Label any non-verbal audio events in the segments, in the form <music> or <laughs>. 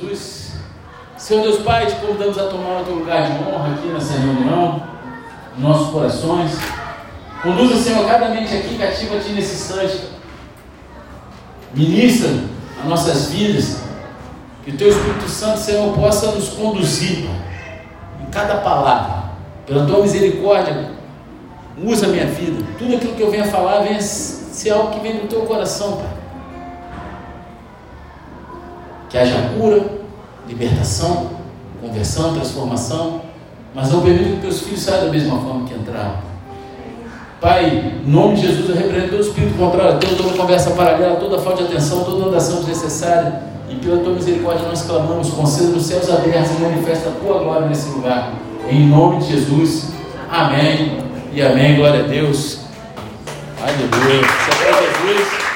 Jesus. Senhor Deus Pai, te convidamos a tomar o teu lugar de honra aqui nessa reunião, em nossos corações. Conduza, Senhor, cada mente aqui cativa a Ti nesse instante. Ministra as nossas vidas. Que o Teu Espírito Santo, Senhor, possa nos conduzir em cada palavra. Pela Tua misericórdia, usa a minha vida. Tudo aquilo que eu venha falar venha ser algo que vem do Teu coração, Pai. Que haja cura, libertação, conversão, transformação. Mas não permita que teus filhos saiam da mesma forma que entraram. Pai, em nome de Jesus, eu repreendo todo espírito contrário a toda conversa paralela, toda falta de atenção, toda andação desnecessária. E pela tua misericórdia nós clamamos, conceda nos céus abertos e manifesta a tua glória nesse lugar. Em nome de Jesus. Amém e amém. Glória a Deus. Aleluia. É Jesus.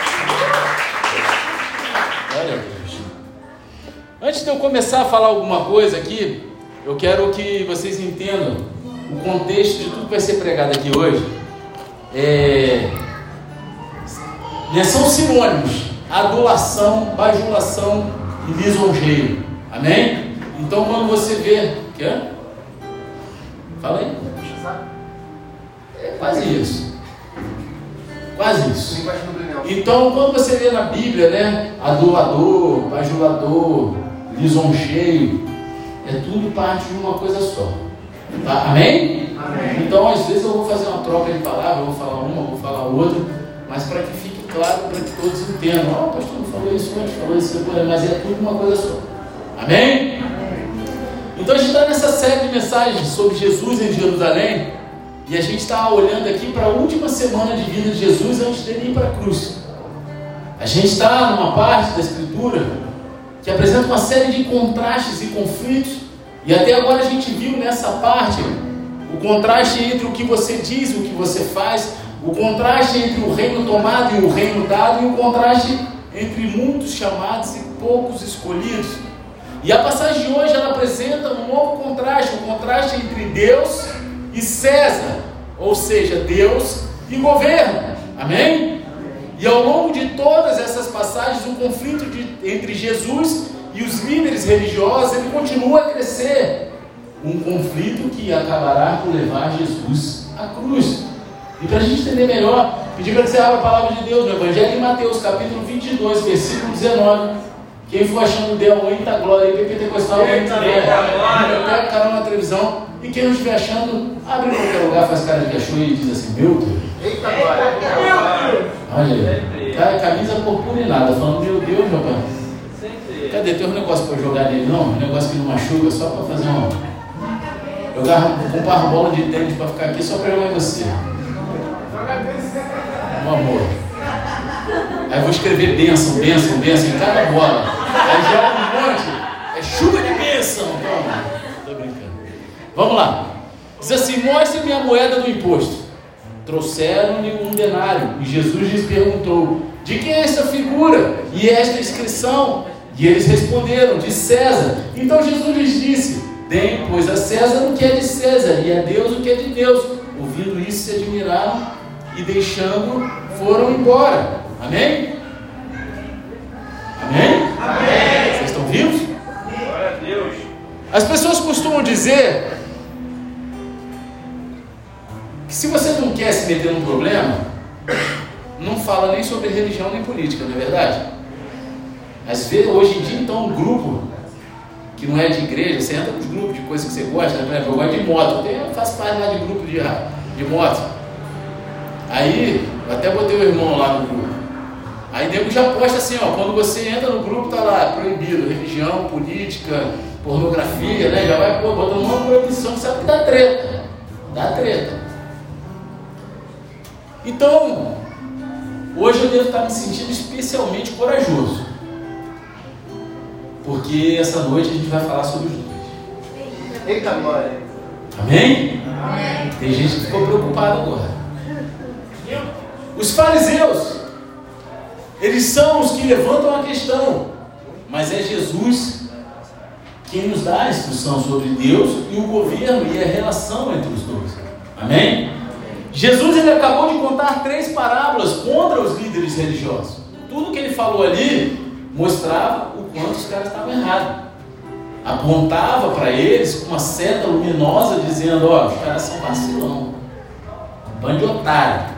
Antes de eu começar a falar alguma coisa aqui, eu quero que vocês entendam o contexto de tudo que vai ser pregado aqui hoje é, né, são sinônimos: adulação, bajulação e lisonjeio. Amém? Então, quando você vê. Quê? Fala aí. É quase isso. Quase isso. Então, quando você vê na Bíblia, né? Adulador, bajulador, lisonjeio, é tudo parte de uma coisa só. Tá? Amém? Amém? Então, às vezes, eu vou fazer uma troca de palavras, vou falar uma, vou falar outra, mas para que fique claro, para que todos entendam. Ó, oh, o pastor não falou isso antes, falou isso depois, mas é tudo uma coisa só. Amém? Então, a gente está nessa série de mensagens sobre Jesus em Jerusalém, e a gente está olhando aqui para a última semana de vida de Jesus antes dele ir para a cruz. A gente está numa parte da Escritura que apresenta uma série de contrastes e conflitos e até agora a gente viu nessa parte o contraste entre o que você diz e o que você faz, o contraste entre o reino tomado e o reino dado, e o contraste entre muitos chamados e poucos escolhidos. E a passagem de hoje ela apresenta um novo contraste, um contraste entre Deus e César, ou seja, Deus e governo. Amém? E ao longo de todas essas passagens, o conflito de, entre Jesus e os líderes religiosos, ele continua a crescer. Um conflito que acabará por levar Jesus à cruz. E para a gente entender melhor, pedir para que você abra a palavra de Deus no Evangelho de Mateus, capítulo 22, versículo 19. Quem for achando Del, eita glória, aí, pentecostal, eita glória, pega canal na televisão. E quem não estiver achando, abre em qualquer lugar, faz cara de achou e diz assim: Meu Deus. Eita glória. Olha aí, cara, camisa purpurinada, falando: Meu Deus, pai. Cadê? Tem um negócio para jogar nele, não? Um negócio que não machuca, só para fazer uma. Eu comprar uma bola de tênis para ficar aqui só para jogar em você. Um amor. Aí vou escrever bênção, bênção, bênção em cada bola. Aí joga um monte. É chuva de bênção. Toma. Tô brincando. Vamos lá. Diz assim: mostre-me a moeda do imposto. Trouxeram-lhe um denário. E Jesus lhes perguntou: De quem é essa figura e esta inscrição? E eles responderam: De César. Então Jesus lhes disse: Deem, pois, a César o que é de César, e a Deus o que é de Deus. Ouvindo isso, se admiraram e deixando, foram embora. Amém? Amém? Amém. Vocês estão vivos? Glória a Deus. As pessoas costumam dizer se você não quer se meter num problema, não fala nem sobre religião nem política, não é verdade? Às vezes, hoje em dia, então, um grupo que não é de igreja, você entra nos grupos de coisas que você gosta, né? eu gosto de moto, eu faço parte lá de grupo de, de moto. Aí, eu até botei o irmão lá no grupo. Aí nego já posta assim, ó, quando você entra no grupo, tá lá, proibido, religião, política, pornografia, né? Já vai pô, botando uma proibição, sabe que dá treta. Dá treta. Então, hoje eu devo estar me sentindo especialmente corajoso. Porque essa noite a gente vai falar sobre os dois. Eita glória! Amém? Amém? Tem gente que ficou preocupada agora. Os fariseus, eles são os que levantam a questão, mas é Jesus quem nos dá a instrução sobre Deus e o governo e a relação entre os dois. Amém? Jesus ele acabou de contar três parábolas contra os líderes religiosos. Tudo que ele falou ali mostrava o quanto os caras estavam errados. apontava para eles com uma seta luminosa, dizendo: Ó, os caras são vacilão, bando de otário.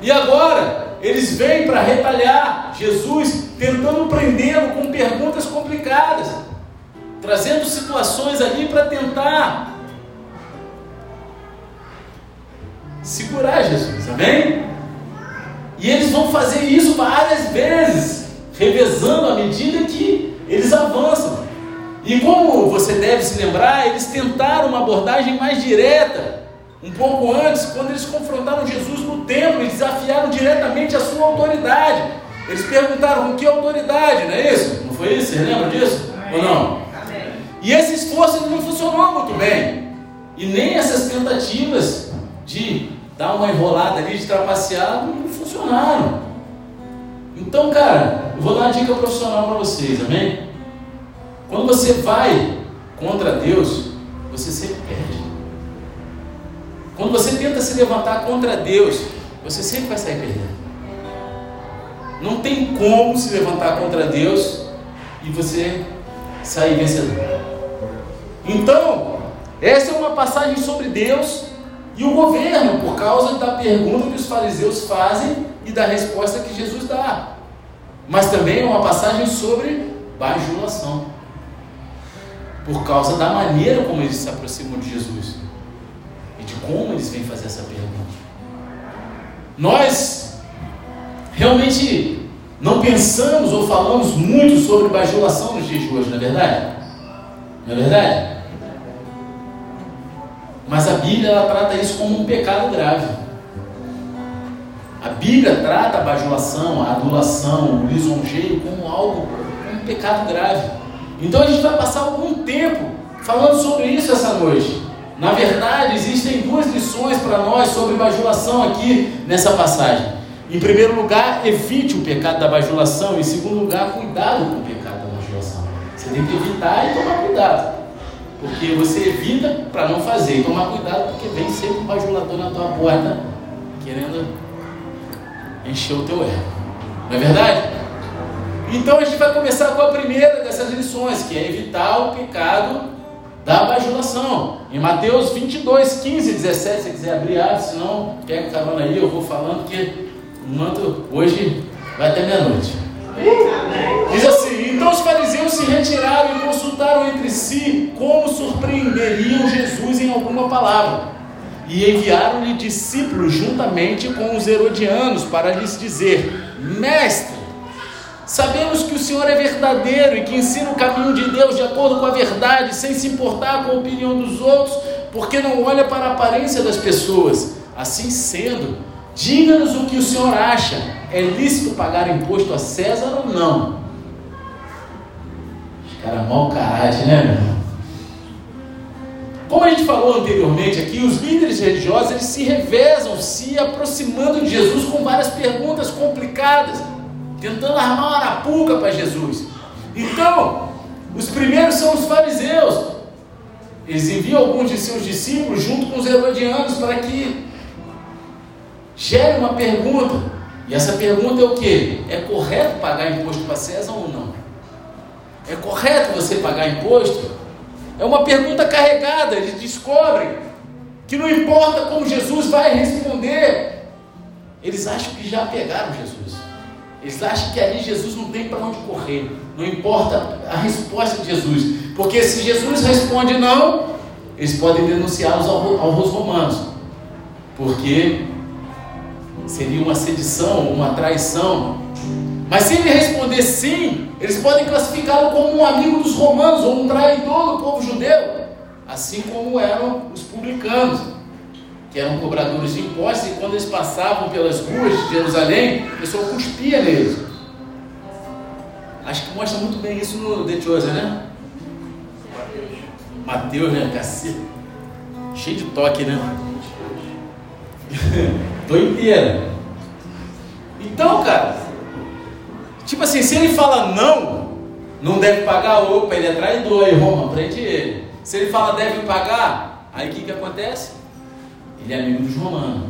E agora, eles vêm para retalhar Jesus, tentando prendê-lo com perguntas complicadas, trazendo situações ali para tentar segurar Jesus, amém? E eles vão fazer isso várias vezes, revezando à medida que eles avançam. E como você deve se lembrar, eles tentaram uma abordagem mais direta, um pouco antes, quando eles confrontaram Jesus no templo e desafiaram diretamente a sua autoridade. Eles perguntaram com que autoridade, não é isso? Não foi isso? Você lembra disso? Ou não? E esse esforço não funcionou muito bem. E nem essas tentativas de dar uma enrolada ali, de trapacear, não funcionaram. Então, cara, eu vou dar uma dica profissional para vocês, amém? Quando você vai contra Deus, você sempre perde. Quando você tenta se levantar contra Deus, você sempre vai sair perdendo. Não tem como se levantar contra Deus e você sair vencedor. Então, essa é uma passagem sobre Deus e o governo, por causa da pergunta que os fariseus fazem e da resposta que Jesus dá. Mas também é uma passagem sobre bajulação, por causa da maneira como eles se aproximam de Jesus e de como eles vêm fazer essa pergunta. Nós realmente não pensamos ou falamos muito sobre bajulação nos dias de hoje, não é verdade? Não é verdade? Mas a Bíblia ela trata isso como um pecado grave. A Bíblia trata a bajulação, a adulação, o lisonjeio como algo, como um pecado grave. Então a gente vai passar algum tempo falando sobre isso essa noite. Na verdade, existem duas lições para nós sobre bajulação aqui nessa passagem. Em primeiro lugar, evite o pecado da bajulação. Em segundo lugar, cuidado com o pecado da bajulação. Você tem que evitar e tomar cuidado. Porque você evita para não fazer. E tomar cuidado porque vem sempre um bajulador na tua porta querendo encher o teu ego. Não é verdade? Então a gente vai começar com a primeira dessas lições, que é evitar o pecado da bajulação. Em Mateus 22, 15, 17, se você quiser abrir, ah, senão pega carona aí, eu vou falando que o manto hoje vai até meia-noite. Diz assim: Então os fariseus se retiraram e consultaram entre si como surpreenderiam Jesus em alguma palavra. E enviaram-lhe discípulos juntamente com os herodianos para lhes dizer: Mestre, sabemos que o Senhor é verdadeiro e que ensina o caminho de Deus de acordo com a verdade, sem se importar com a opinião dos outros, porque não olha para a aparência das pessoas. Assim sendo, diga-nos o que o Senhor acha é lícito pagar imposto a César ou não? Os caras mau caráter, né, meu irmão? Como a gente falou anteriormente aqui, os líderes religiosos eles se revezam, se aproximando de Jesus com várias perguntas complicadas, tentando armar uma arapuca para Jesus. Então, os primeiros são os fariseus. Eles enviam alguns de seus discípulos junto com os herodianos para que gere uma pergunta. E essa pergunta é o que? É correto pagar imposto para César ou não? É correto você pagar imposto? É uma pergunta carregada. Eles descobrem que não importa como Jesus vai responder, eles acham que já pegaram Jesus. Eles acham que ali Jesus não tem para onde correr. Não importa a resposta de Jesus. Porque se Jesus responde não, eles podem denunciá-los aos romanos. Porque seria uma sedição, uma traição. Mas se ele responder sim, eles podem classificá-lo como um amigo dos romanos ou um traidor do povo judeu, assim como eram os publicanos, que eram cobradores de impostos e quando eles passavam pelas ruas de Jerusalém, o pessoal cuspia neles. Acho que mostra muito bem isso no The Chosen, né? Mateus, né? Cacete. Cheio de toque, né? <laughs> Doideira. Então, cara, tipo assim, se ele fala não, não deve pagar, opa, ele é traidor, aí Roma, prende ele. Se ele fala deve pagar, aí o que, que acontece? Ele é amigo dos romanos.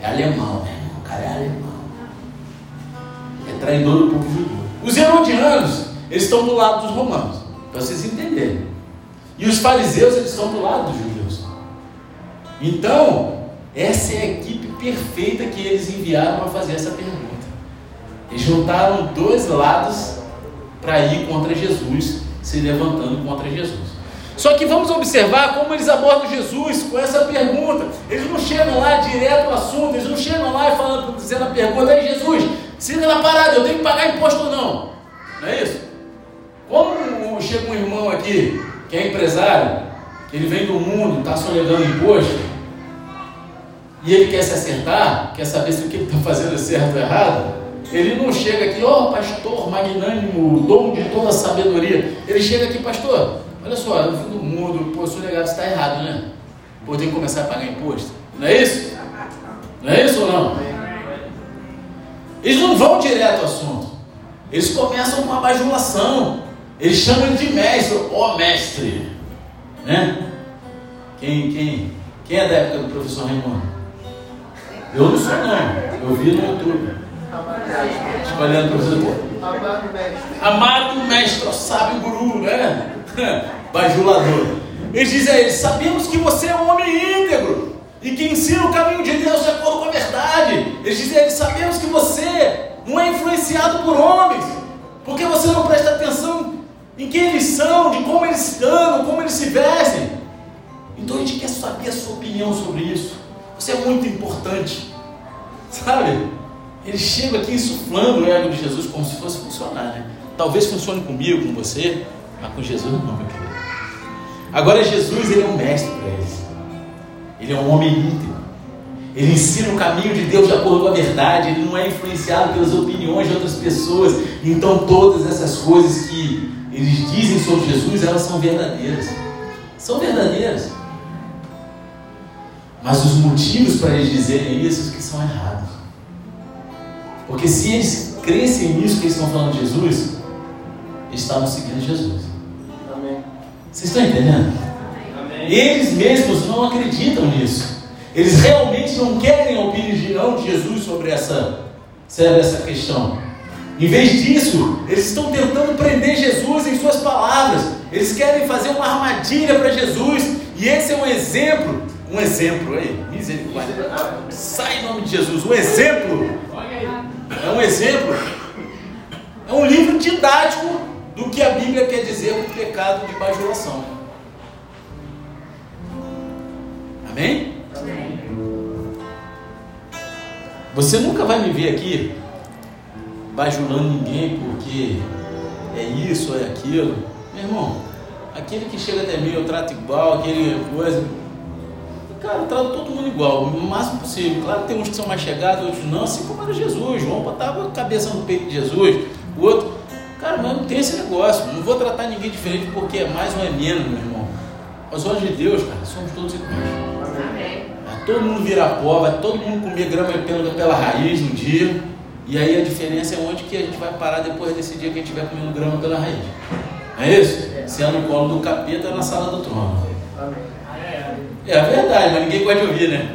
É alemão, né? O cara é alemão. É traidor do povo judeu. Os herodianos, eles estão do lado dos romanos. Para vocês entenderem. E os fariseus, eles estão do lado dos judeus. Então, essa é a equipe perfeita que eles enviaram para fazer essa pergunta. Eles juntaram dois lados para ir contra Jesus, se levantando contra Jesus. Só que vamos observar como eles abordam Jesus com essa pergunta. Eles não chegam lá direto ao assunto, eles não chegam lá e falando, dizendo a pergunta, aí Jesus, siga na parada, eu tenho que pagar imposto ou não? Não é isso? Como chega um irmão aqui, que é empresário, que ele vem do mundo, está sonegando imposto, e ele quer se acertar, quer saber se o que ele está fazendo é certo ou errado, ele não chega aqui, ó oh, pastor magnânimo, dom de toda sabedoria. Ele chega aqui, pastor, olha só, eu fui do mundo, pô, sou legado, está errado, né? Pô, tem que começar a pagar imposto. Não é isso? Não é isso ou não? Eles não vão direto ao assunto. Eles começam com a bajulação. Eles chamam ele de mestre, ó oh, mestre. Né? Quem, quem, quem é da época do professor Raimundo? Eu não sou não. Eu vi no YouTube. Escolhendo o professor. Amado mestre. Amado mestre, sábio guru, né? <laughs> Bajulador. Eles dizem a ele: Sabemos que você é um homem íntegro e que ensina o caminho de Deus de acordo com a verdade. Eles dizem a ele: Sabemos que você não é influenciado por homens, porque você não presta atenção em quem eles são, de como eles andam, como eles se vestem. Então a gente quer saber a sua opinião sobre isso. Você é muito importante, sabe? Ele chega aqui insuflando o ego de Jesus como se fosse funcionar, né? Talvez funcione comigo, com você, mas com Jesus não, meu querido. Agora Jesus, ele é um mestre para eles. Ele é um homem íntegro. Ele ensina o caminho de Deus de acordo com a verdade. Ele não é influenciado pelas opiniões de outras pessoas. Então todas essas coisas que eles dizem sobre Jesus, elas são verdadeiras. São verdadeiras. Mas os motivos para eles dizerem isso que são errados. Porque se eles crescem nisso que eles estão falando de Jesus, eles estavam seguindo Jesus. Amém. Vocês estão entendendo? Amém. Eles mesmos não acreditam nisso. Eles realmente não querem a opinião de Jesus sobre essa, sobre essa questão. Em vez disso, eles estão tentando prender Jesus em suas palavras. Eles querem fazer uma armadilha para Jesus. E esse é um exemplo. Um exemplo aí, misericórdia. Sai em nome de Jesus. Um exemplo é um exemplo, é um livro didático do que a Bíblia quer dizer com o pecado de bajulação. Amém? Amém? Você nunca vai me ver aqui bajulando ninguém porque é isso, é aquilo. Meu irmão, aquele que chega até mim eu trato igual, aquele coisa. Cara, eu trato todo mundo igual, o máximo possível. Claro que tem uns que são mais chegados, outros não, assim como era Jesus. João botava a cabeça no peito de Jesus, o outro. Cara, mas não tem esse negócio. Não vou tratar ninguém diferente porque é mais ou é menos, meu irmão. Aos olhos de Deus, cara, somos todos iguais. Amém. Vai todo mundo virar pó, vai todo mundo comer grama pela, pela raiz no dia. E aí a diferença é onde que a gente vai parar depois desse dia que a gente estiver comendo grama pela raiz. Não é isso? Se é no colo do capeta, na sala do trono. Amém. É a verdade, mas ninguém gosta de ouvir, né?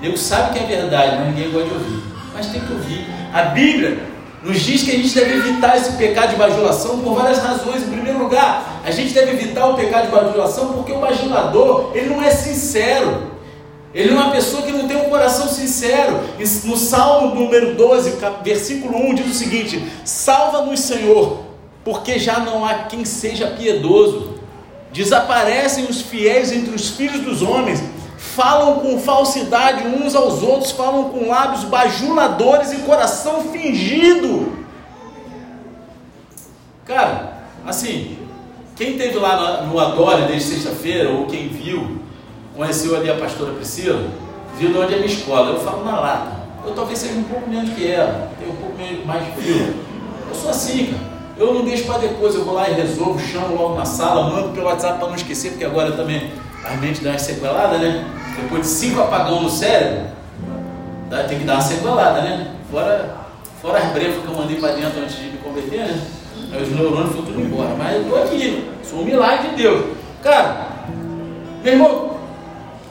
Deus sabe que é verdade, mas ninguém gosta de ouvir. Mas tem que ouvir. A Bíblia nos diz que a gente deve evitar esse pecado de bajulação por várias razões. Em primeiro lugar, a gente deve evitar o pecado de bajulação porque o bajulador, ele não é sincero. Ele é uma pessoa que não tem um coração sincero. No Salmo número 12, versículo 1, diz o seguinte: Salva-nos, Senhor, porque já não há quem seja piedoso. Desaparecem os fiéis entre os filhos dos homens, falam com falsidade uns aos outros, falam com lábios bajuladores e coração fingido. Cara, assim, quem teve lá no Adore desde sexta-feira, ou quem viu, conheceu ali a pastora Priscila, viu de onde é a minha escola. Eu falo na lata. Eu talvez seja um pouco menos que ela, tenho um pouco mais de frio. Eu sou assim, cara. Eu não deixo para depois, eu vou lá e resolvo, chamo logo na sala, mando pelo WhatsApp para não esquecer, porque agora também a mente dá uma sequelada, né? Depois de cinco apagão no cérebro, dá, tem que dar uma sequelada, né? Fora, fora as brefas que eu mandei para dentro antes de me converter, né? Aí os neurônios foram tudo embora. Mas eu estou aqui, sou um milagre de Deus. Cara, meu irmão,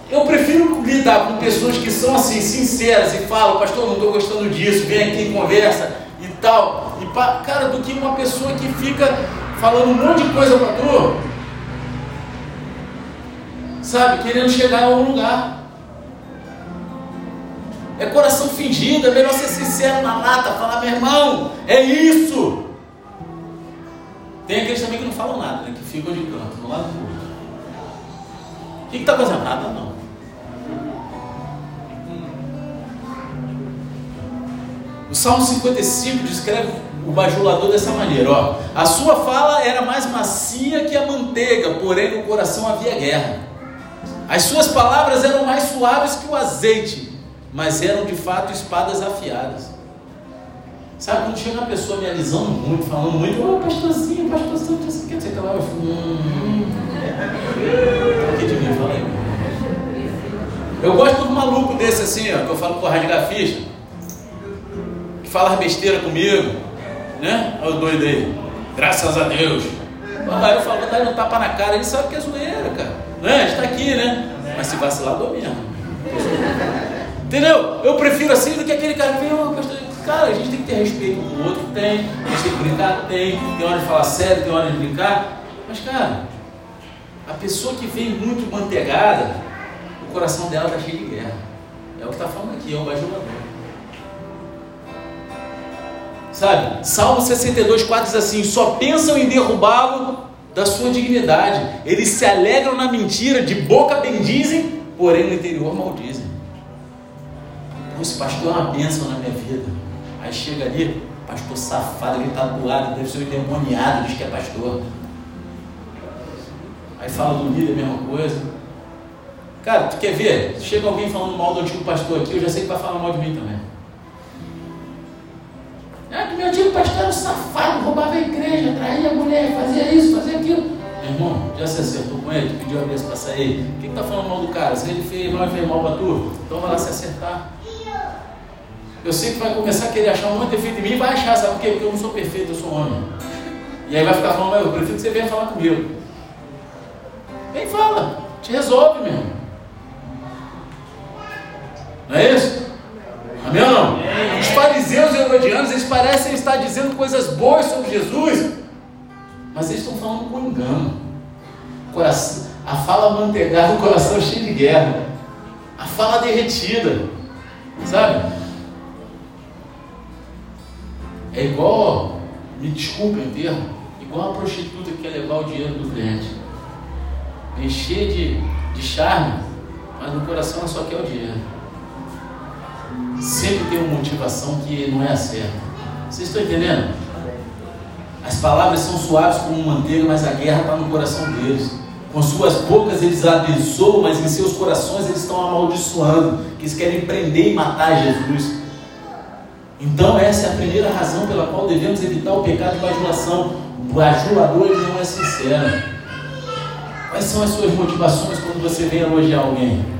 eu prefiro lidar com pessoas que são assim, sinceras e falam, pastor, não estou gostando disso, vem aqui e conversa tal. E, cara, do que uma pessoa que fica falando um monte de coisa para tu, sabe, querendo chegar a algum lugar. É coração fingido, é melhor ser sincero na lata, falar, meu irmão, é isso. Tem aqueles também que não falam nada, né? que ficam de canto, no lado do outro. O que está fazendo? Nada não. O Salmo 55 descreve o bajulador dessa maneira: ó, a sua fala era mais macia que a manteiga, porém no coração havia guerra. As suas palavras eram mais suaves que o azeite, mas eram de fato espadas afiadas. Sabe quando chega uma pessoa me alisando muito, falando muito, ô oh, pastorzinho, pastorzinho, não sei o que, você tá eu fico, hum, aqui de mim, fala aí. Eu gosto de um maluco desse assim, ó, que eu falo com o radiografista, que fala besteira comigo, né? Olha o doido aí, graças a Deus. Aí eu falo, dá um tapa na cara, ele sabe que é zoeira, cara. Né? A gente tá aqui, né? Mas se vacilar, dou mesmo. Entendeu? Eu prefiro assim do que aquele cara que vem, oh, Cara, a gente tem que ter respeito com o outro, tem. A gente tem que brincar, tem. Tem hora de falar sério, tem hora de brincar. Mas, cara, a pessoa que vem muito manteigada, o coração dela está cheio de guerra. É o que está falando aqui, é o bajulador. Sabe? Salmo 62, 4 diz assim: só pensam em derrubá-lo da sua dignidade. Eles se alegram na mentira, de boca bendizem, porém no interior maldizem. Esse pastor é uma bênção na minha vida. Aí chega ali, pastor safado, ele está do lado, deve ser um endemoniado, diz que é pastor. Aí fala do líder, a mesma coisa. Cara, tu quer ver? Chega alguém falando mal do antigo pastor aqui, eu já sei que vai falar mal de mim também. Ah, que meu antigo pastor era um safado, roubava a igreja, traía a mulher, fazia isso, fazia aquilo. Meu irmão, já se acertou com ele, pediu a vez para sair. O que está falando mal do cara? Se ele fez mal e fez mal para tu, então vai lá se acertar. Eu sei que vai começar a querer achar um monte de defeito em mim e vai achar, sabe por quê? Porque eu não sou perfeito, eu sou homem. E aí vai ficar falando, mas eu prefiro que você venha falar comigo. Vem fala, te resolve mesmo. Não é isso? Amém ou não? Os fariseus e herodianos, eles parecem estar dizendo coisas boas sobre Jesus, mas eles estão falando com engano. Coração, a fala manteigada, o coração cheio de guerra. A fala derretida. Sabe? É igual, me desculpe o termo, igual a prostituta que quer levar o dinheiro do cliente. Encher de, de charme, mas no coração ela só quer o dinheiro. Sempre tem uma motivação que não é a certa. Vocês estão entendendo? As palavras são suaves como manteiga, mas a guerra está no coração deles. Com suas bocas eles abençoam, mas em seus corações eles estão amaldiçoando, que eles querem prender e matar Jesus. Então, essa é a primeira razão pela qual devemos evitar o pecado de bajulação. O bajulador ele não é sincero. Quais são as suas motivações quando você vem elogiar alguém?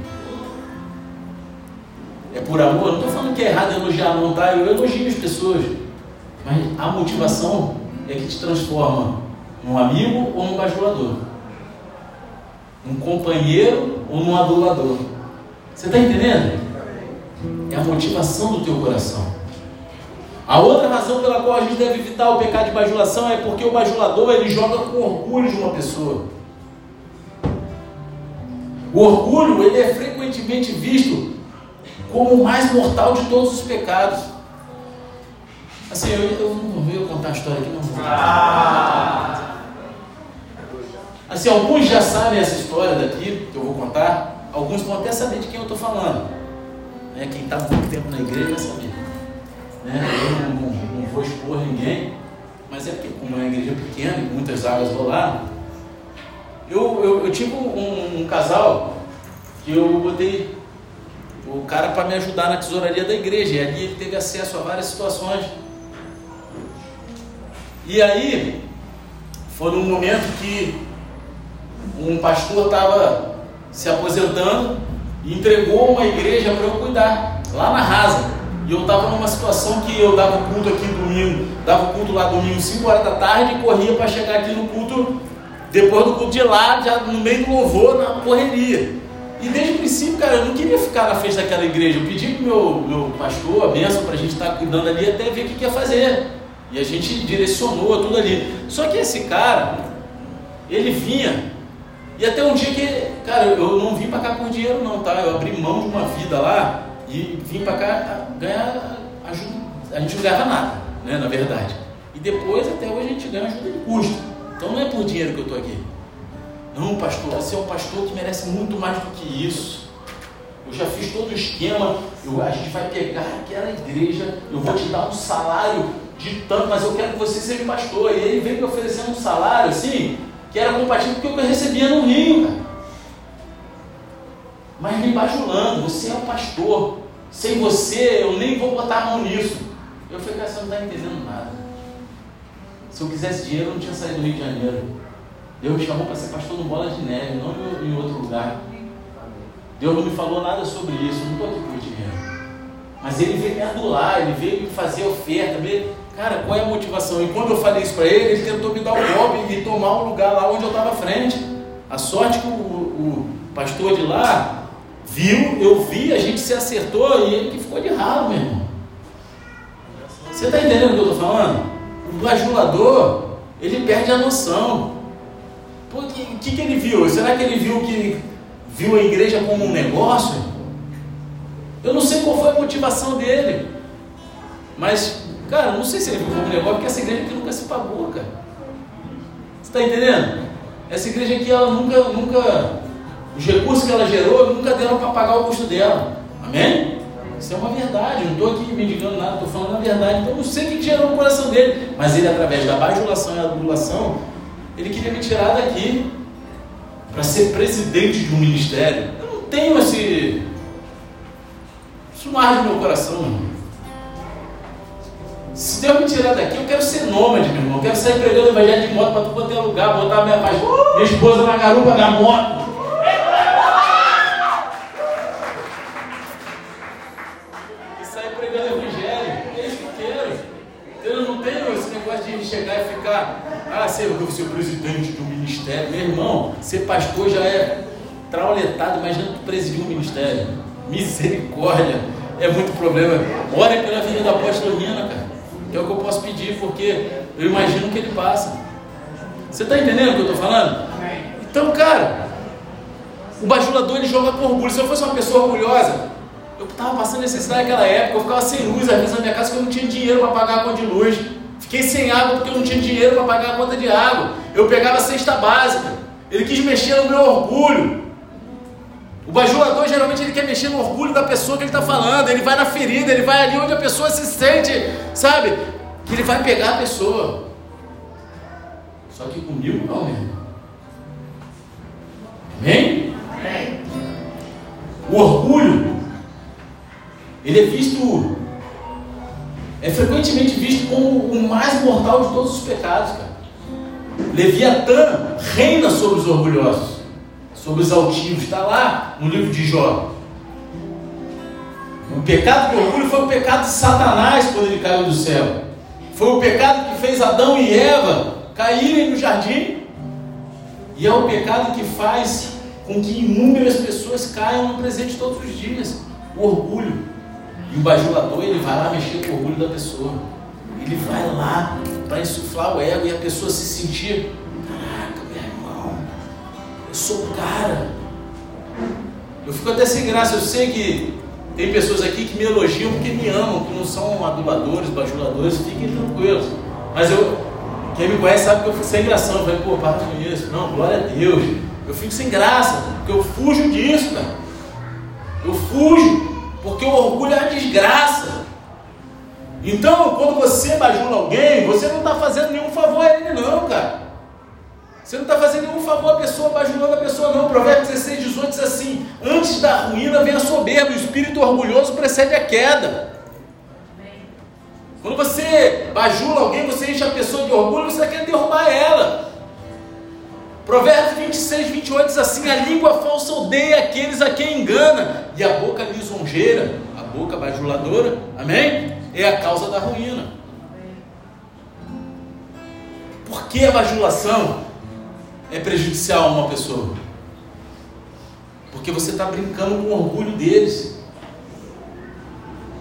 Por amor? Não estou falando que é errado elogiar, não, tá? Eu elogio as pessoas. Mas a motivação é que te transforma num amigo ou num bajulador. Num companheiro ou num adulador. Você está entendendo? É a motivação do teu coração. A outra razão pela qual a gente deve evitar o pecado de bajulação é porque o bajulador ele joga com orgulho de uma pessoa. O orgulho ele é frequentemente visto como o mais mortal de todos os pecados. Assim, eu, eu não vou contar a história aqui, não vou. Ah. Assim, alguns já sabem essa história daqui que eu vou contar. Alguns vão até saber de quem eu estou falando. Né? Quem está muito tempo na igreja vai saber. Né? Eu não, não, não, vou expor ninguém, mas é porque, como é uma igreja pequena e muitas águas rolaram, eu, eu, eu tive um, um casal que eu botei o cara para me ajudar na tesouraria da igreja, e ali ele teve acesso a várias situações. E aí, foi num momento que um pastor estava se aposentando e entregou uma igreja para eu cuidar, lá na Rasa. E eu estava numa situação que eu dava o culto aqui domingo, dava o culto lá domingo 5 horas da tarde e corria para chegar aqui no culto, depois do culto de lá, já no meio do louvor, na correria. E desde o princípio, cara, eu não queria ficar na frente daquela igreja. Eu pedi pro meu, meu pastor a benção para a gente estar tá cuidando ali até ver o que, que ia fazer. E a gente direcionou tudo ali. Só que esse cara, ele vinha, e até um dia que, cara, eu não vim para cá por dinheiro não, tá? Eu abri mão de uma vida lá e vim para cá ganhar ajuda. A gente não ganhava nada, né, na verdade. E depois, até hoje, a gente ganha ajuda de custo. Então não é por dinheiro que eu estou aqui. Não, pastor, você é um pastor que merece muito mais do que isso. Eu já fiz todo o esquema. Eu, a gente vai pegar aquela igreja, eu vou te dar um salário de tanto, mas eu quero que você seja pastor. E ele veio me oferecendo um salário assim, que era compatível com o que eu recebia no Rio, cara. Mas me bajulando, você é um pastor. Sem você, eu nem vou botar a mão nisso. Eu falei, cara, você não está entendendo nada. Se eu quisesse dinheiro, eu não tinha saído do Rio de Janeiro. Deus me chamou para ser pastor no Bola de Neve, não em outro lugar. Deus não me falou nada sobre isso, não estou aqui por dinheiro. Mas ele veio me adular, ele veio me fazer oferta, veio... cara, qual é a motivação? E quando eu falei isso para ele, ele tentou me dar um golpe e tomar um lugar lá onde eu estava à frente. A sorte que o, o, pastor de lá viu, eu vi, a gente se acertou e ele que ficou de ralo, meu irmão. Você está entendendo o que eu estou falando? O bajulador, ele perde a noção. O que, que, que ele viu? Será que ele viu que viu a igreja como um negócio? Eu não sei qual foi a motivação dele. Mas, cara, não sei se ele viu como um negócio, porque essa igreja aqui nunca se pagou, cara. Você está entendendo? Essa igreja aqui, ela nunca, nunca. Os recursos que ela gerou nunca deram para pagar o custo dela. Amém? Isso é uma verdade. Não estou aqui mendigando nada, estou falando a verdade. Então, não sei o que gerou no coração dele. Mas ele, através da bajulação e adulação, ele queria me tirar daqui para ser presidente de um ministério. Eu não tenho esse. Isso não arde meu coração, irmão. Se Deus me tirar daqui, eu quero ser nômade, meu irmão. Eu quero sair pregando evangelho de moto para tu poder lugar, botar minha, minha esposa na garupa da moto. É chegar e ficar ah, ser, eu ser presidente do ministério. Meu irmão, ser pastor já é trauletado, imagina tu presidir um ministério. Misericórdia, é muito problema. Ore pela vida da apóstola Nina, cara. É o que eu posso pedir, porque eu imagino que ele passa. Você está entendendo o que eu estou falando? Então, cara, o bajulador ele joga com orgulho. Se eu fosse uma pessoa orgulhosa, eu estava passando necessidade naquela época, eu ficava sem luz às vezes na minha casa, porque eu não tinha dinheiro para pagar a conta de luz. Fiquei sem água porque eu não tinha dinheiro para pagar a conta de água. Eu pegava a cesta básica. Ele quis mexer no meu orgulho. O bajulador geralmente ele quer mexer no orgulho da pessoa que ele está falando. Ele vai na ferida, ele vai ali onde a pessoa se sente, sabe? Que ele vai pegar a pessoa. Só que comigo não, meu irmão. Amém? Amém. O orgulho, ele é visto é frequentemente visto como o mais mortal de todos os pecados, cara. Leviatã reina sobre os orgulhosos, sobre os altivos. Está lá no livro de Jó. O pecado do orgulho foi o pecado de Satanás quando ele caiu do céu. Foi o pecado que fez Adão e Eva caírem no jardim. E é o pecado que faz com que inúmeras pessoas caiam no presente todos os dias. O orgulho. E o bajulador, ele vai lá mexer com o orgulho da pessoa. Ele vai lá para insuflar o ego e a pessoa se sentir: caraca, meu irmão, eu sou o cara. Eu fico até sem graça. Eu sei que tem pessoas aqui que me elogiam porque me amam, que não são aduladores, bajuladores, fiquem tranquilos. Mas eu, quem me conhece sabe que eu fico sem graça. Eu falei, pô, para com isso. Não, glória a Deus. Eu fico sem graça, porque eu fujo disso, cara. Eu fujo. Porque o orgulho é uma desgraça. Então, quando você bajula alguém, você não está fazendo nenhum favor a ele, não, cara. Você não está fazendo nenhum favor à pessoa, bajulando a pessoa, não. Provérbios 16, 18 diz assim: Antes da ruína vem a soberba, o espírito orgulhoso precede a queda. Quando você bajula alguém, você enche a pessoa de orgulho, você quer derrubar ela. Provérbios 26, 28 diz assim: A língua falsa odeia aqueles a quem engana, e a boca lisonjeira, a boca bajuladora, amém? É a causa da ruína. Por que a bajulação é prejudicial a uma pessoa? Porque você está brincando com o orgulho deles,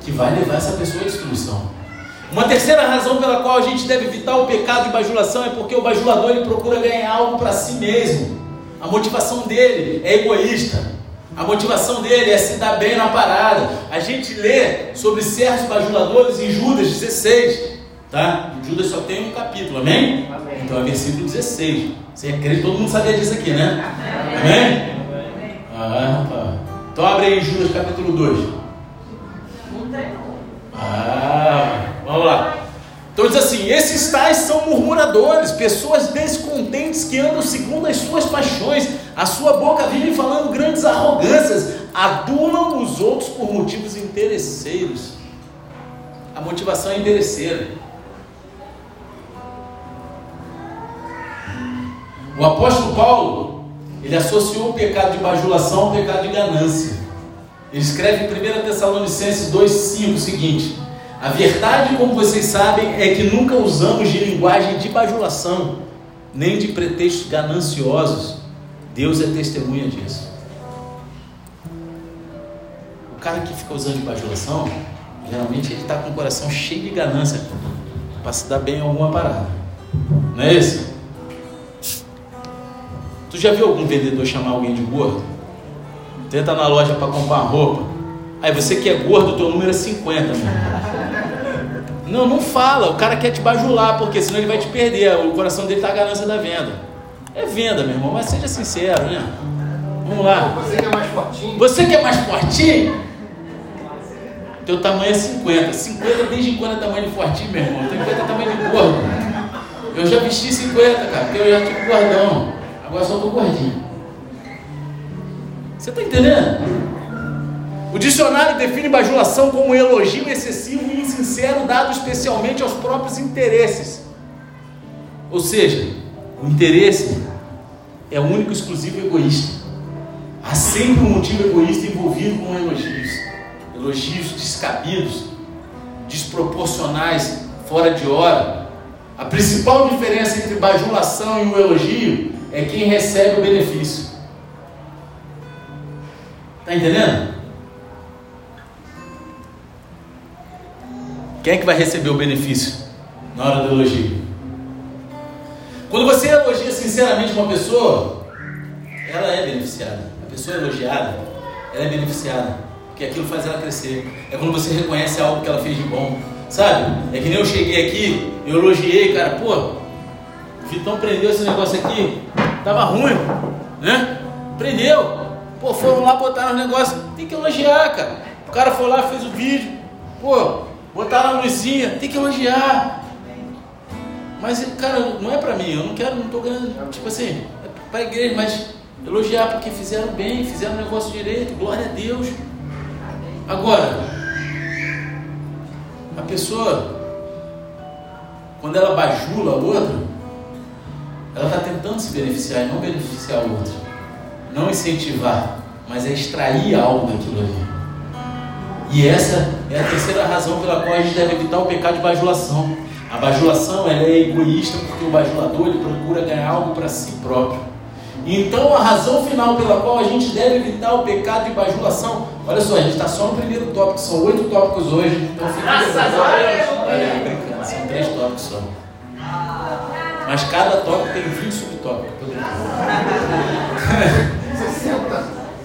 que vai levar essa pessoa à destruição. Uma terceira razão pela qual a gente deve evitar o pecado de bajulação é porque o bajulador ele procura ganhar algo para si mesmo. A motivação dele é egoísta. A motivação dele é se dar bem na parada. A gente lê sobre certos bajuladores em Judas 16. Tá? Judas só tem um capítulo, amém? amém. Então é versículo 16. Você acredita? Todo mundo sabia disso aqui, né? Amém? amém? Ah, rapaz. Então abre aí Judas capítulo 2. Ah, vamos lá. Então diz assim: esses tais são murmuradores, pessoas descontentes que andam segundo as suas paixões, a sua boca vive falando grandes arrogâncias, adulam os outros por motivos interesseiros. A motivação é interesseira. O apóstolo Paulo, ele associou o pecado de bajulação ao pecado de ganância. Ele escreve em 1 Tessalonicenses 2,5 o seguinte: A verdade, como vocês sabem, é que nunca usamos de linguagem de bajulação, nem de pretextos gananciosos. Deus é testemunha disso. O cara que fica usando de bajulação, geralmente ele está com o coração cheio de ganância para se dar bem em alguma parada. Não é isso? Tu já viu algum vendedor chamar alguém de gordo? Tenta na loja para comprar uma roupa. Aí você que é gordo, teu número é 50, meu. Não, não fala. O cara quer te bajular, porque senão ele vai te perder. O coração dele está a ganância da venda. É venda, meu irmão, mas seja sincero, né? Vamos lá. Você que é mais fortinho. Você que é mais fortinho? Teu tamanho é 50. 50 desde quando é tamanho de fortinho, meu irmão? 50 é tamanho de gordo. Eu já vesti 50, cara, porque eu já tive gordão. Agora só estou gordinho. Você está entendendo? O dicionário define bajulação como elogio excessivo e insincero dado especialmente aos próprios interesses. Ou seja, o interesse é o único exclusivo egoísta. Há sempre um motivo egoísta envolvido com elogios. Elogios descabidos, desproporcionais, fora de hora. A principal diferença entre bajulação e o elogio é quem recebe o benefício. Está entendendo? Quem é que vai receber o benefício na hora do elogio? Quando você elogia sinceramente uma pessoa, ela é beneficiada. A pessoa elogiada, ela é beneficiada. Porque aquilo faz ela crescer. É quando você reconhece algo que ela fez de bom. Sabe? É que nem eu cheguei aqui, eu elogiei, cara, pô, Vitão prendeu esse negócio aqui, tava ruim, né? Prendeu. Pô, foram lá, botaram os negócios. Tem que elogiar, cara. O cara foi lá, fez o vídeo. Pô, botaram a luzinha. Tem que elogiar. Mas, cara, não é pra mim. Eu não quero, não tô ganhando. Tipo assim, é pra igreja, mas elogiar porque fizeram bem, fizeram o negócio direito. Glória a Deus. Agora, a pessoa, quando ela bajula a outra, ela está tentando se beneficiar e não beneficiar o outro. Não incentivar, mas é extrair algo daquilo ali. E essa é a terceira razão pela qual a gente deve evitar o pecado de bajulação. A bajulação ela é egoísta porque o bajulador ele procura ganhar algo para si próprio. Então a razão final pela qual a gente deve evitar o pecado de bajulação, olha só, a gente está só no primeiro tópico, são oito tópicos hoje, então fica Deus! São três tópicos só. Mas cada tópico tem 20 subtópicos. 60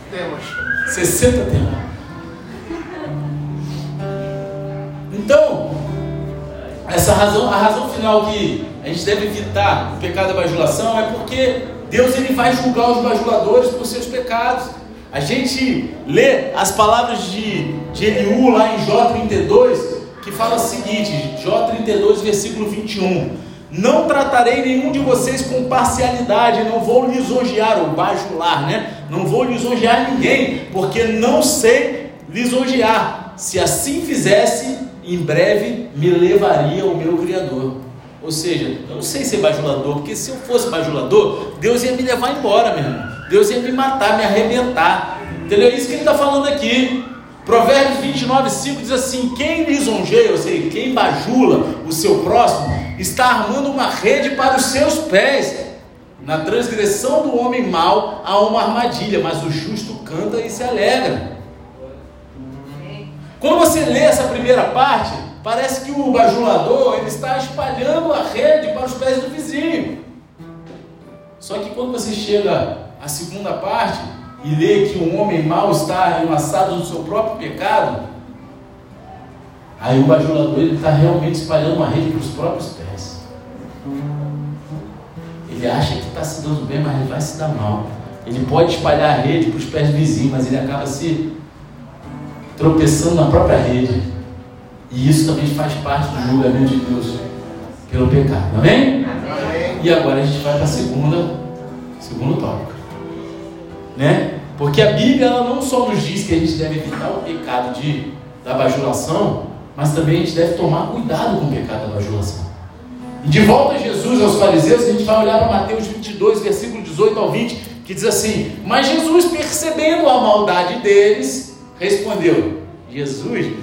temas. 60 temas. Então, essa razão, a razão final que a gente deve evitar o pecado da bajulação é porque Deus ele vai julgar os bajuladores por seus pecados. A gente lê as palavras de, de Eliú lá em Jó 32, que fala o seguinte, Jó 32, versículo 21. Não tratarei nenhum de vocês com parcialidade, não vou lisonjear ou bajular, né? Não vou lisonjear ninguém, porque não sei lisonjear. Se assim fizesse, em breve me levaria ao meu Criador. Ou seja, eu não sei ser bajulador, porque se eu fosse bajulador, Deus ia me levar embora, meu irmão. Deus ia me matar, me arrebentar. Entendeu? É isso que ele está falando aqui. Provérbios 29, 5 diz assim: Quem lisonjeia, ou seja, quem bajula o seu próximo, está armando uma rede para os seus pés. Na transgressão do homem mau há uma armadilha, mas o justo canta e se alegra. Quando você lê essa primeira parte, Parece que o bajulador ele está espalhando a rede para os pés do vizinho. Só que quando você chega à segunda parte e lê que um homem mau está enlaçado no seu próprio pecado, aí o bajulador ele está realmente espalhando uma rede para os próprios pés. Ele acha que está se dando bem, mas ele vai se dar mal. Ele pode espalhar a rede para os pés do vizinho, mas ele acaba se tropeçando na própria rede. E isso também faz parte do julgamento de Deus pelo pecado. Amém? Amém. E agora a gente vai para a segunda, segundo tópico. Né? Porque a Bíblia ela não só nos diz que a gente deve evitar o pecado de, da bajulação, mas também a gente deve tomar cuidado com o pecado da bajulação. E de volta a Jesus aos fariseus, a gente vai olhar para Mateus 22, versículo 18 ao 20, que diz assim: Mas Jesus, percebendo a maldade deles, respondeu: Jesus,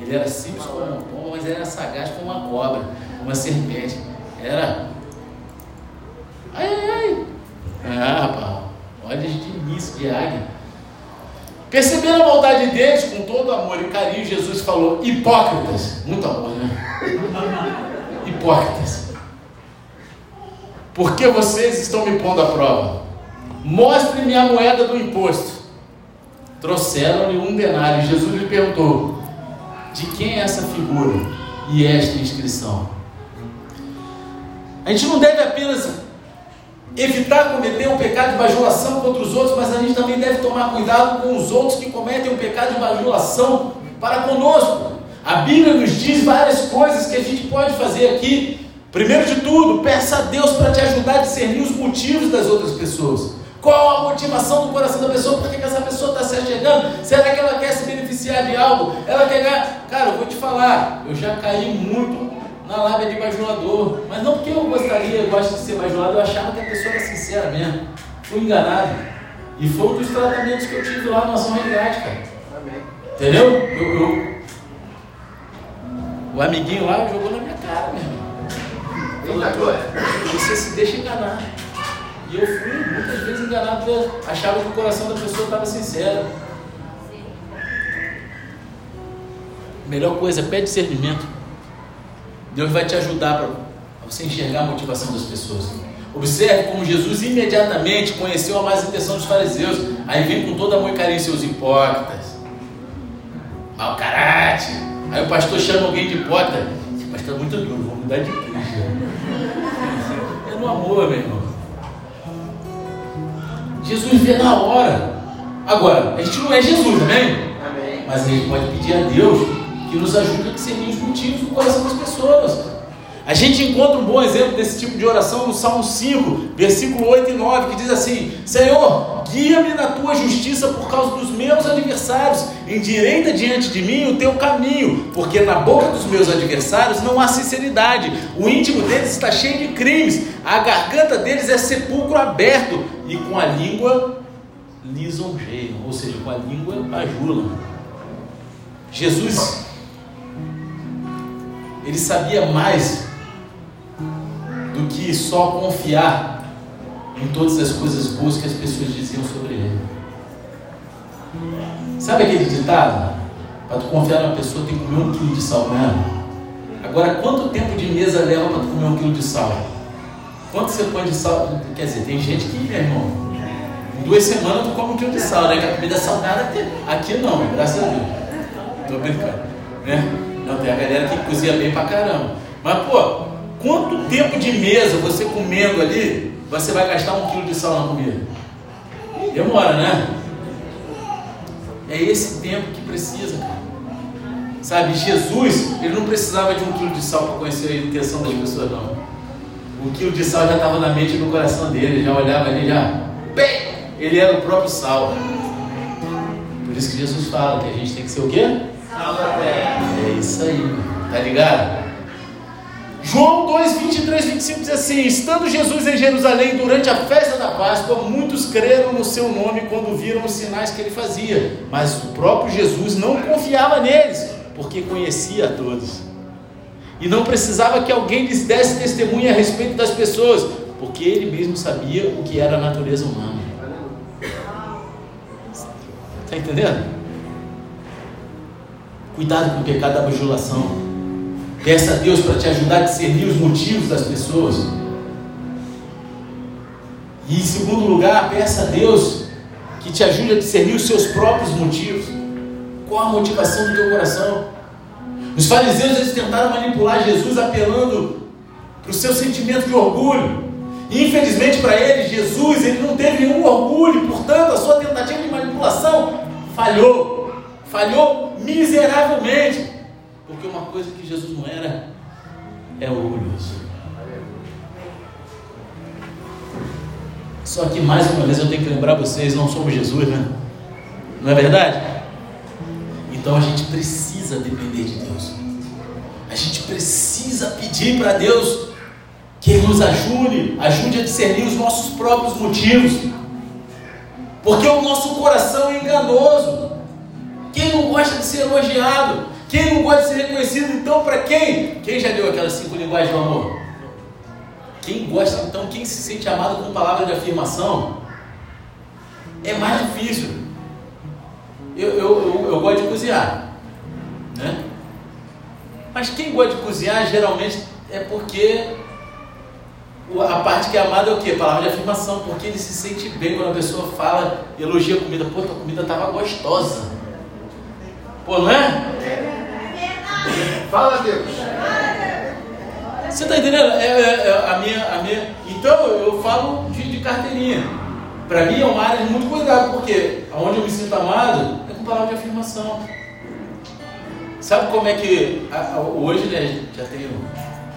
ele era simples como um pombo, mas era sagaz como uma cobra, uma serpente. Era. Ai, ai, ai. Ah, rapaz, olha de início de águia. Percebendo a maldade deles, com todo amor e carinho, Jesus falou: Hipócritas. Muito amor, né? <laughs> Hipócritas. Por que vocês estão me pondo à prova? Mostre-me a moeda do imposto. Trouxeram-lhe um denário. Jesus lhe perguntou: de quem é essa figura e esta inscrição. A gente não deve apenas evitar cometer um pecado de bajulação contra os outros, mas a gente também deve tomar cuidado com os outros que cometem um pecado de bajulação para conosco. A Bíblia nos diz várias coisas que a gente pode fazer aqui. Primeiro de tudo, peça a Deus para te ajudar a discernir os motivos das outras pessoas. Qual a motivação do coração da pessoa? Por que, essa pessoa está se achegando? Será que ela quer se beneficiar de algo? Ela quer ganhar. Cara, eu vou te falar, eu já caí muito na lábia de bajulador. Mas não porque eu gostaria, eu gosto de ser bajulado, eu achava que a pessoa era sincera mesmo. Fui enganado. E foi um dos tratamentos que eu tive lá na Ação Realidade, cara. Amém. Entendeu? Eu, eu... O amiguinho lá jogou na minha cara, meu irmão. Você se deixa enganar. E eu fui muitas vezes enganado achava que o coração da pessoa estava sincero. Melhor coisa, pede discernimento. Deus vai te ajudar para você enxergar a motivação das pessoas. Observe como Jesus imediatamente conheceu a mais intenção dos fariseus. Aí vem com todo amor e carinho seus hipócritas. Mau caráter. Aí o pastor chama alguém de hipócrita. Esse pastor é muito duro, vou mudar de igreja. É no amor, meu irmão. Jesus vê na hora. Agora, a gente não é Jesus, amém? amém. Mas a gente pode pedir a Deus que nos ajude a discernir os motivos do coração das pessoas. A gente encontra um bom exemplo desse tipo de oração no Salmo 5, versículo 8 e 9, que diz assim: Senhor, guia-me na tua justiça por causa dos meus adversários, endireita diante de mim o teu caminho, porque na boca dos meus adversários não há sinceridade, o íntimo deles está cheio de crimes, a garganta deles é sepulcro aberto, e com a língua lisonjeiam, ou seja, com a língua bajulam. Jesus, ele sabia mais do que só confiar em todas as coisas boas que as pessoas diziam sobre ele. Sabe aquele ditado? Para tu confiar numa pessoa tem que comer um quilo de sal né? Agora, quanto tempo de mesa leva para tu comer um quilo de sal? Quanto você põe de sal? Quer dizer, tem gente que, meu irmão, duas semanas tu come um quilo de sal, né? Que a comida salgada aqui não, graças a Deus. Tô brincando, né? Não, tem a galera que cozinha bem pra caramba. Mas, pô, Quanto tempo de mesa você comendo ali, você vai gastar um quilo de sal na comida? Demora, né? É esse tempo que precisa, cara. Sabe, Jesus, ele não precisava de um quilo de sal para conhecer a intenção das pessoas, não. O quilo de sal já estava na mente e no coração dele, já olhava ali, já. Bem, ele era o próprio sal. Por isso que Jesus fala que a gente tem que ser o quê? Sal da terra. É isso aí, tá ligado? João 2, 23, 25 diz assim: Estando Jesus em Jerusalém durante a festa da Páscoa, muitos creram no seu nome quando viram os sinais que ele fazia, mas o próprio Jesus não confiava neles, porque conhecia a todos. E não precisava que alguém lhes desse testemunho a respeito das pessoas, porque ele mesmo sabia o que era a natureza humana. Está entendendo? Cuidado com o pecado da bajulação. Peça a Deus para te ajudar a discernir os motivos das pessoas. E em segundo lugar, peça a Deus que te ajude a discernir os seus próprios motivos. Qual a motivação do teu coração? Os fariseus eles tentaram manipular Jesus apelando para o seu sentimento de orgulho. E infelizmente para eles, Jesus ele não teve nenhum orgulho, portanto a sua tentativa de manipulação falhou. Falhou miseravelmente. Porque uma coisa que Jesus não era é orgulhoso. Só que mais uma vez eu tenho que lembrar vocês, não somos Jesus, né? Não é verdade? Então a gente precisa depender de Deus. A gente precisa pedir para Deus que Ele nos ajude, ajude a discernir os nossos próprios motivos. Porque o nosso coração é enganoso. Quem não gosta de ser elogiado? Quem não gosta de ser reconhecido? Então, para quem? Quem já deu aquelas cinco linguagens do amor? Quem gosta, então, quem se sente amado com palavra de afirmação, é mais difícil. Eu, eu, eu, eu gosto de cozinhar, né? Mas quem gosta de cozinhar geralmente é porque a parte que é amada é o quê? Palavra de afirmação, porque ele se sente bem quando a pessoa fala, elogia a comida. Pô, tua comida estava gostosa. Pô, não é? Fala Deus. Você está entendendo? É, é, é, a minha, a minha... Então eu falo de, de carteirinha. Para mim é uma área de muito cuidado, porque aonde eu me sinto amado é com palavra de afirmação. Sabe como é que hoje né, já tenho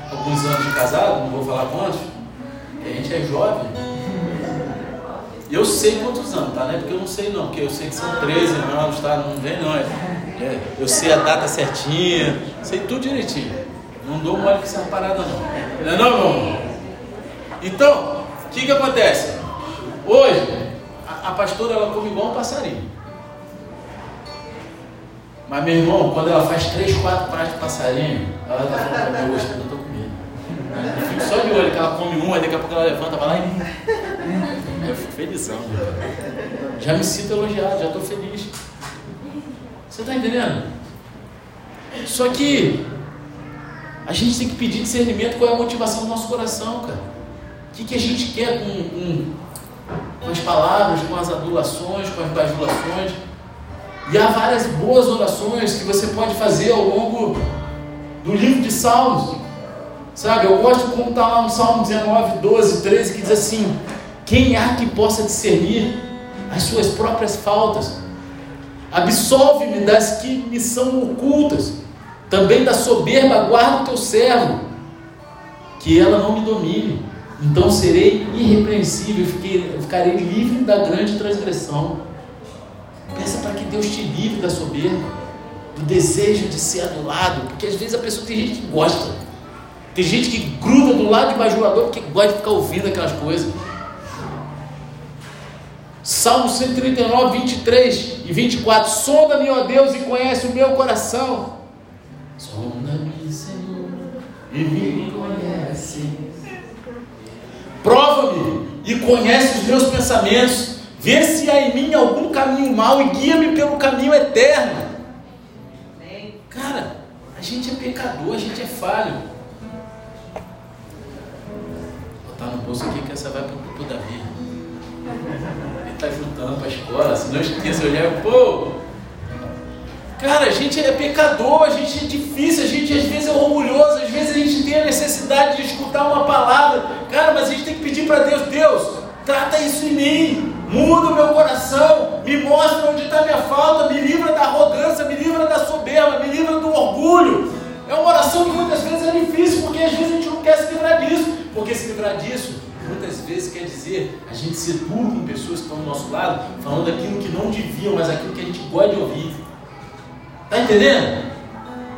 alguns anos de casado, não vou falar quantos, a gente é jovem. Eu sei quantos anos, tá? Não é porque eu não sei não, porque eu sei que são 13 anos, tá? Não vem não. É, é, eu sei a data certinha, sei tudo direitinho. Não dou mole com essa parada não. Não é não, irmão? Então, o que que acontece? Hoje, a, a, pastora ela come igual um passarinho. Mas meu irmão, quando ela faz três, quatro pratos de passarinho, ela tá falando hoje que eu tô comendo. Eu fico só de olho que ela come um, aí daqui a pouco ela levanta, vai lá e. Eu fico felizão. Já me sinto elogiado, já estou feliz. Você está entendendo? Só que a gente tem que pedir discernimento qual é a motivação do nosso coração, cara. O que, que a gente quer com, com, com as palavras, com as adulações, com as bajulações. E há várias boas orações que você pode fazer ao longo do livro de Salmos. Sabe, eu gosto como está lá no Salmo 19, 12, 13, que diz assim: Quem há que possa discernir as suas próprias faltas? Absolve-me das que me são ocultas. Também da soberba guarda o teu servo, que ela não me domine. Então serei irrepreensível, ficarei livre da grande transgressão. Peça para que Deus te livre da soberba, do desejo de ser adulado, porque às vezes a pessoa tem gente que gosta, tem gente que gruda do lado de bajulador porque gosta de ficar ouvindo aquelas coisas. Salmo 139, 23 e 24: Sonda-me, ó Deus, e conhece o meu coração Sonda-me, Senhor, e me conhece. Prova-me e conhece os meus pensamentos. Vê se há em mim algum caminho mau e guia-me pelo caminho eterno. Cara, a gente é pecador, a gente é falho. Botar no bolso aqui que essa vai para o da vida. Ele está juntando para a escola, se não esqueça, eu já, pô, Cara, a gente é pecador, a gente é difícil, a gente às vezes é orgulhoso, às vezes a gente tem a necessidade de escutar uma palavra. Cara, mas a gente tem que pedir para Deus, Deus, trata isso em mim, muda o meu coração, me mostra onde está minha falta, me livra da arrogância, me livra da soberba, me livra do orgulho. É uma oração que muitas vezes é difícil, porque às vezes a gente não quer se livrar disso, porque se livrar disso muitas vezes quer dizer a gente ser duro com pessoas que estão do nosso lado, falando aquilo que não deviam, mas aquilo que a gente gosta de ouvir. Está entendendo?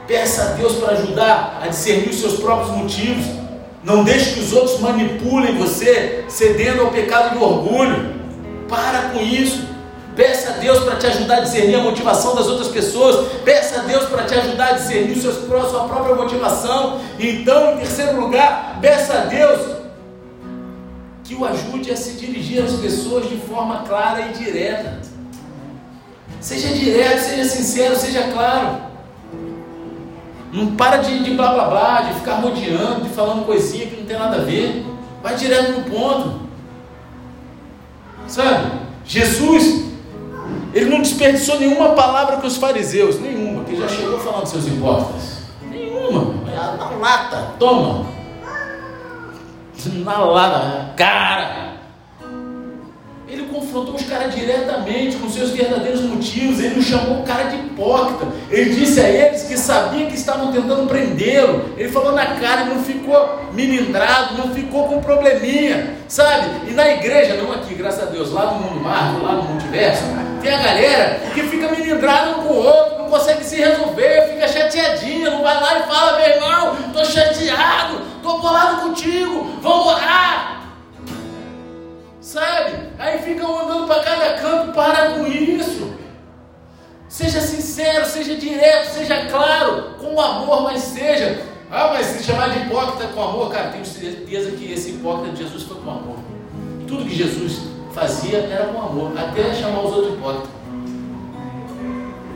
Peça a Deus para ajudar a discernir os seus próprios motivos. Não deixe que os outros manipulem você, cedendo ao pecado do orgulho. Para com isso. Peça a Deus para te ajudar a discernir a motivação das outras pessoas. Peça a Deus para te ajudar a discernir seus, sua própria motivação. Então, em terceiro lugar, peça a Deus que o ajude a se dirigir às pessoas de forma clara e direta. Seja direto, seja sincero, seja claro. Não para de, de blá blá blá, de ficar rodeando, de falando coisinha que não tem nada a ver. Vai direto no ponto. Sabe? Jesus, ele não desperdiçou nenhuma palavra com os fariseus, nenhuma, que já chegou falando dos seus hipócritas. Nenhuma. Na lata, toma. Na lata, cara confrontou os caras diretamente com seus verdadeiros motivos. Ele não chamou o cara de hipócrita. Ele disse a eles que sabia que estavam tentando prendê-lo. Ele falou na cara, ele não ficou milindrado, não ficou com probleminha, sabe? E na igreja, não aqui, graças a Deus, lá no mundo mágico, lá no multiverso, tem a galera que fica milindrado um com o outro, não consegue se resolver, fica chateadinho, não vai lá e fala, meu irmão, tô chateado, tô bolado contigo, vamos orar. Sabe? Aí ficam andando para cada canto, para com isso. Seja sincero, seja direto, seja claro, com amor, mas seja. Ah, mas se chamar de hipócrita com amor, cara, tenho certeza que esse hipócrita de Jesus foi com amor. Tudo que Jesus fazia era com amor, até chamar os outros hipócritas.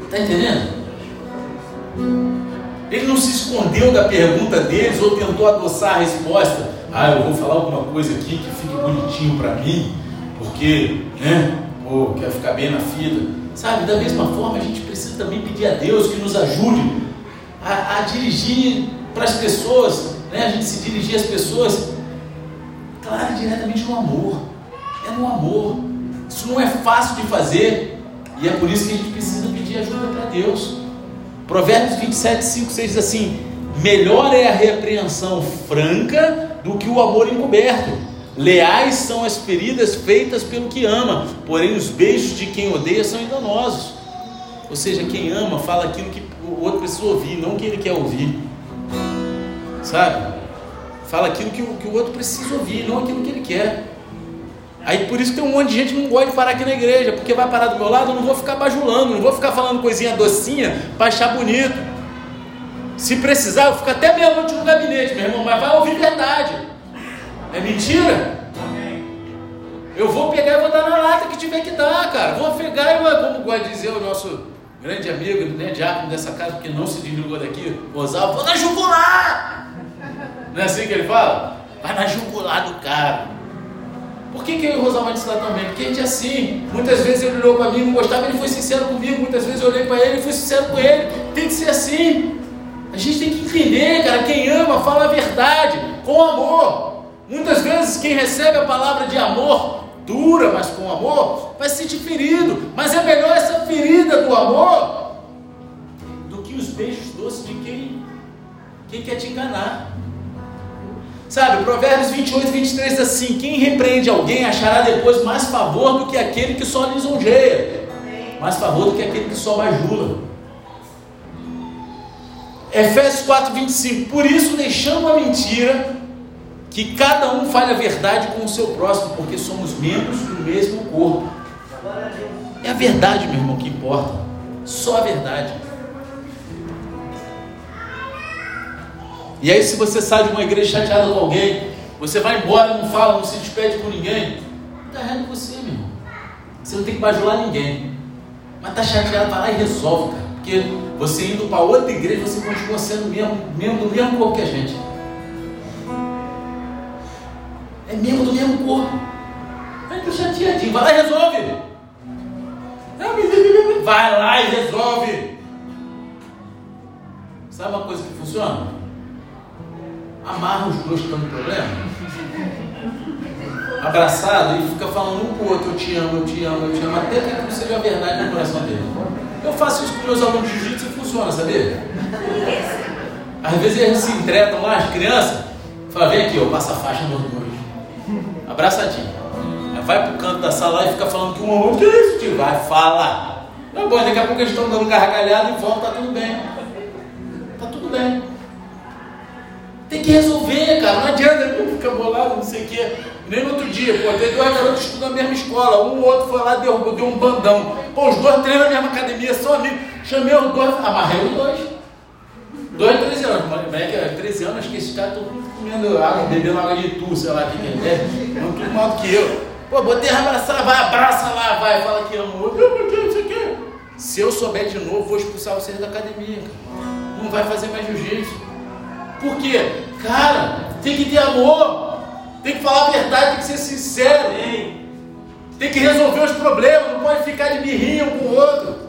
Está entendendo? Ele não se escondeu da pergunta deles ou tentou adoçar a resposta ah, eu vou falar alguma coisa aqui que fique bonitinho para mim, porque, né, ou quer ficar bem na fila. Sabe, da mesma forma, a gente precisa também pedir a Deus que nos ajude a, a dirigir para as pessoas, né, a gente se dirigir às pessoas, claro, diretamente no amor. É no amor. Isso não é fácil de fazer, e é por isso que a gente precisa pedir ajuda para Deus. Provérbios 27, 5, 6 diz assim: Melhor é a repreensão franca do que o amor encoberto. Leais são as feridas feitas pelo que ama, porém os beijos de quem odeia são enganosos. Ou seja, quem ama fala aquilo que o outro precisa ouvir, não o que ele quer ouvir. Sabe? Fala aquilo que o, que o outro precisa ouvir, não aquilo que ele quer. Aí por isso tem um monte de gente que não gosta de parar aqui na igreja, porque vai parar do meu lado, eu não vou ficar bajulando, não vou ficar falando coisinha docinha para achar bonito. Se precisar, eu fico até meia-noite no gabinete, meu irmão, mas vai ouvir verdade. É mentira? Eu vou pegar e vou dar na lata que tiver que dar, cara. Vou pegar e, como gosta de dizer o nosso grande amigo, né, diácono dessa casa, que não se desligou daqui, Osal, vou na jugular! Não é assim que ele fala? Vai na jugular do cara. Por que, que eu e o Rosal vai ensinar também? Porque a gente é assim. Muitas vezes ele olhou para mim, não gostava, ele foi sincero comigo. Muitas vezes eu olhei para ele e fui sincero com ele. Tem que ser assim. A gente tem que entender, cara, quem ama fala a verdade, com amor. Muitas vezes quem recebe a palavra de amor dura, mas com amor, vai se sentir ferido. Mas é melhor essa ferida do amor do que os beijos doces de quem, quem quer te enganar. Sabe, Provérbios 28, 23 diz assim: Quem repreende alguém achará depois mais favor do que aquele que só lisonjeia, mais favor do que aquele que só bajula. Efésios 4, 25. Por isso, deixando a mentira, que cada um fale a verdade com o seu próximo, porque somos membros do mesmo corpo. É a verdade, meu irmão, que importa. Só a verdade. E aí, se você sai de uma igreja chateado com alguém, você vai embora, não fala, não se despede com ninguém, está errado você, meu irmão. Você não tem que bajular ninguém. Mas está chateado, vai lá e resolve, cara. Porque você indo para outra igreja, você continua sendo mesmo, membro do mesmo corpo que a gente. É membro do mesmo corpo. Aí tu chateadinho, vai lá e resolve. Vai lá e resolve. Sabe uma coisa que funciona? Amarra os dois que estão no problema. Abraçado e fica falando um para o outro, eu te amo, eu te amo, eu te amo, até que aquilo seja verdade no coração dele. Eu faço isso com meus alunos de jiu-jitsu e funciona, sabia? Às vezes eles se entretam lá, as crianças, fala, vem aqui, eu passo a faixa nos dois. Abraçadinho. Vai pro canto da sala e fica falando que um ao outro, que? Vai, fala. Não, bom, daqui a pouco eles estão dando gargalhada e volta, tá tudo bem. Tá tudo bem. Tem que resolver, cara. Não adianta ficar bolado, não sei o quê. Nem no outro dia, pô, tem dois garotos estudam na mesma escola. Um ou outro foi lá, deu, deu um bandão. Pô, os dois treinam na mesma academia, são amigos. Chamei os dois, amarrei os dois. Dois, 13 anos. Moleque, 13 anos, acho que esses caras estão comendo água, bebendo água de tu, sei lá o que é. Não tudo mais do que eu. Pô, botei abraçar, vai, abraça lá, vai, fala que. Eu, não sei o quê. Se eu souber de novo, vou expulsar vocês da academia, não vai fazer mais jiu-jitsu. Por quê? Cara, tem que ter amor, tem que falar a verdade, tem que ser sincero, tem que resolver os problemas, não pode ficar de birrinha um com o outro.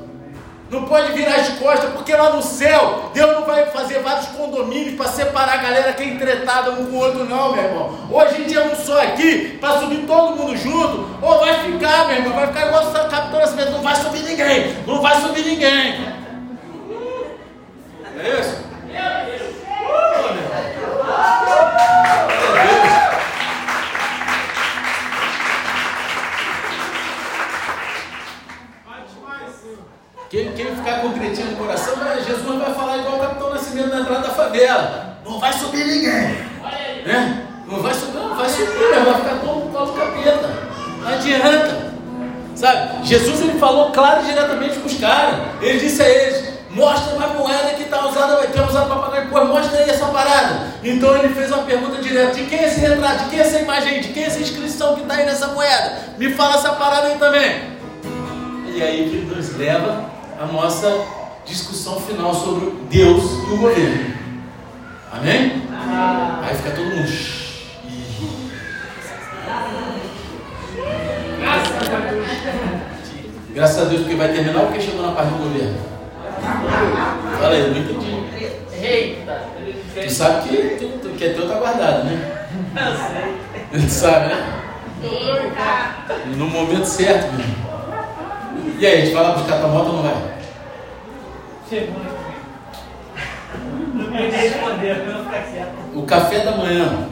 Não pode virar as costas, porque lá no céu, Deus não vai fazer vários condomínios para separar a galera que é entretada um com o outro, não, meu irmão. Ou a gente é um só aqui, para subir todo mundo junto, ou vai ficar, meu irmão, vai ficar igual o Capitão Nascimento, não vai subir ninguém, não vai subir ninguém. É isso? Quem, quem ficar com cretinho no coração, Jesus vai falar igual o Capitão Nascimento na entrada da favela. Não vai subir ninguém. Né? Não vai subir, não vai subir, vai ficar todo causa do capeta. Não adianta. Sabe? Jesus ele falou claro e diretamente com os caras. Ele disse a eles: mostra uma moeda que está usada, que é usada para pagar imposto, mostra aí essa parada. Então ele fez uma pergunta direta: de quem é esse retrato? De quem é essa imagem? De quem é essa inscrição que está aí nessa moeda? Me fala essa parada aí também. E aí que nos leva a nossa discussão final sobre Deus e o governo. Amém? Aí fica todo mundo. Graças a Deus, porque vai terminar porque chegou na parte do governo? Fala aí, não entendi. Eita! Tu sabe que, tu, que é teu tá guardado, né? Eu sei. Tu sabe, né? Eita! No momento certo, meu irmão. E aí, a gente vai lá buscar tua moto ou não vai? O café da manhã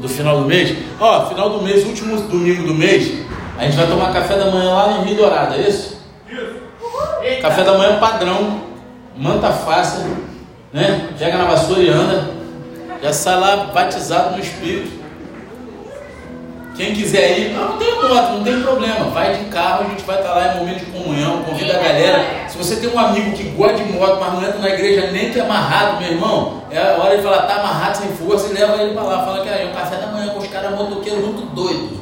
do final do mês, ó, final do mês, último domingo do mês, a gente vai tomar café da manhã lá no Rio Dourado, é isso? Café da manhã padrão, manta fácil, né? Pega na vassoura e anda, já sai lá batizado no Espírito. Quem quiser ir, não, não tem moto, não tem problema. Vai de carro, a gente vai estar lá em momento de comunhão, convida a galera. Se você tem um amigo que gosta de moto, mas não entra na igreja nem que é amarrado, meu irmão, é a hora de falar, tá amarrado sem força, e leva ele para lá. Fala que é um café da manhã com os caras motoqueiros muito doidos.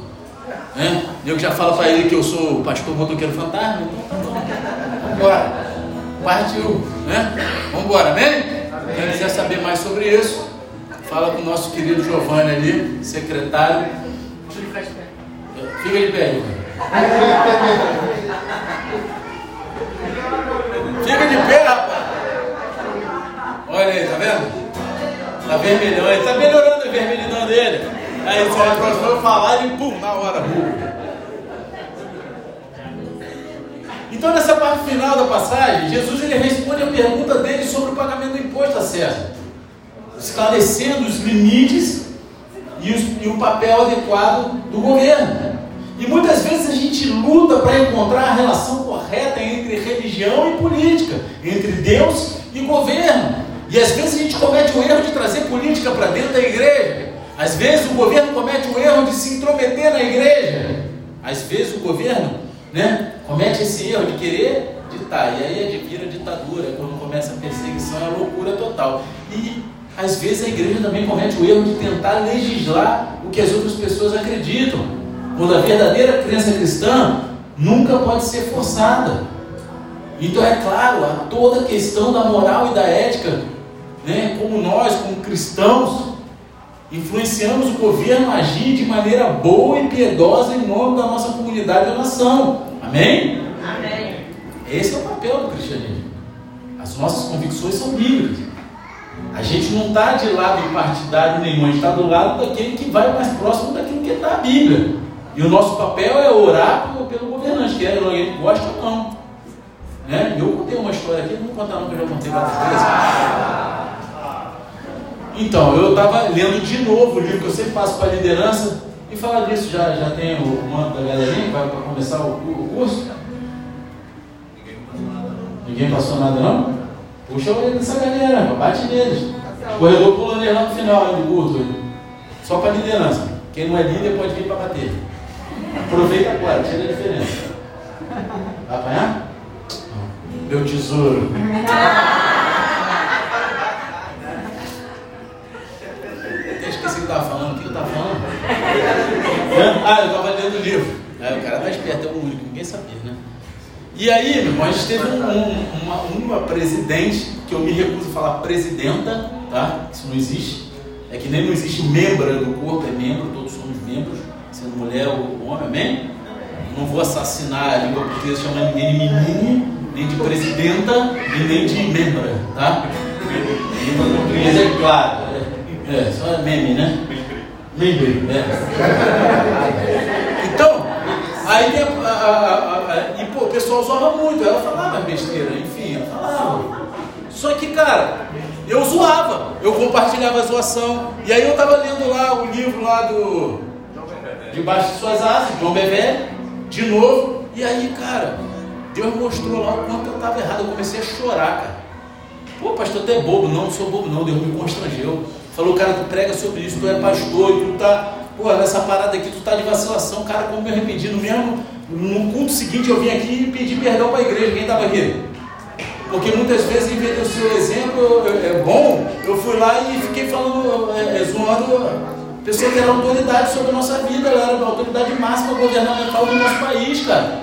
Né? Eu já falo para ele que eu sou pastor motoqueiro fantasma, então vambora. Partiu, né? Vambora, amém? Quem quiser saber mais sobre isso, fala com o nosso querido Giovanni ali, secretário. Fica de pé, Fica de pé, rapaz. Olha aí, tá vendo? Tá vermelhão, ele tá melhorando a vermelhidão dele. Aí você vai próximo falar e pum, na hora. Então nessa parte final da passagem, Jesus ele responde a pergunta dele sobre o pagamento do imposto a César, esclarecendo os limites e, os, e o papel adequado do governo. E muitas vezes a gente luta para encontrar a relação correta entre religião e política, entre Deus e governo. E às vezes a gente comete o erro de trazer política para dentro da igreja. Às vezes o governo comete o erro de se intrometer na igreja. Às vezes o governo né, comete esse erro de querer ditar. E aí é vira ditadura, é quando começa a perseguição, é a loucura total. E às vezes a igreja também comete o erro de tentar legislar o que as outras pessoas acreditam. Quando a verdadeira crença cristã nunca pode ser forçada. Então é claro, há toda a questão da moral e da ética, né? como nós, como cristãos, influenciamos o governo a agir de maneira boa e piedosa em nome da nossa comunidade e nação. Amém? Amém. Esse é o papel do cristianismo. As nossas convicções são bíblicas. A gente não está de lado partidário nenhum, a gente está do lado daquele que vai mais próximo daquilo que está na Bíblia. E o nosso papel é orar pelo, pelo governante, quer ele goste ou não. Né? Eu contei uma história aqui, não vou contar não, que eu já contei várias vezes. Então, eu estava lendo de novo o livro que eu sempre faço para a liderança, e falar disso, já, já tem o manto da galerinha que vai para começar o, o curso? Ninguém passou nada não? Puxa a orelha dessa galera, bate neles. Corredor pulando lá no final do curso. Só para liderança. Quem não é líder pode vir para bater. Aproveita agora, tira a diferença. Vai apanhar? Meu tesouro. Eu esqueci o que eu estava falando. O que eu estava falando? Ah, eu estava lendo o livro. É, o cara tá esperto, é o único, ninguém sabia, né? E aí, meu irmão, a gente teve um, um, uma, uma presidente, que eu me recuso a falar presidenta, tá? Isso não existe. É que nem não existe membro do corpo, é membro, todos somos membros, mulher ou homem, amém? Não vou assassinar a língua portuguesa chamando ninguém de menino, nem de presidenta e nem de membra, tá? Língua portuguesa é claro, é, é só é meme, né? Meme, né? Então, aí a, a, a, e pô, o pessoal zoava muito, ela falava besteira, enfim, ela falava. Só que, cara, eu zoava, eu compartilhava a zoação. E aí eu estava lendo lá o livro lá do Debaixo de Suas Asas, João Bevé, de novo. E aí, cara, Deus mostrou lá o quanto eu estava errado. Eu comecei a chorar, cara. Pô, pastor, tu é bobo. Não, não sou bobo, não. Deus me constrangeu. Falou, cara, tu prega sobre isso, tu é pastor, e tu tá, pô, nessa parada aqui, tu tá de vacilação. Cara, como me arrependi. No mesmo, no culto seguinte, eu vim aqui e pedi perdão para a igreja. Quem estava aqui? Porque muitas vezes, em vez de ser o exemplo é bom, eu fui lá e fiquei falando, é, é, zoando pessoa que era autoridade sobre a nossa vida, ela era a autoridade máxima governamental do nosso país, cara.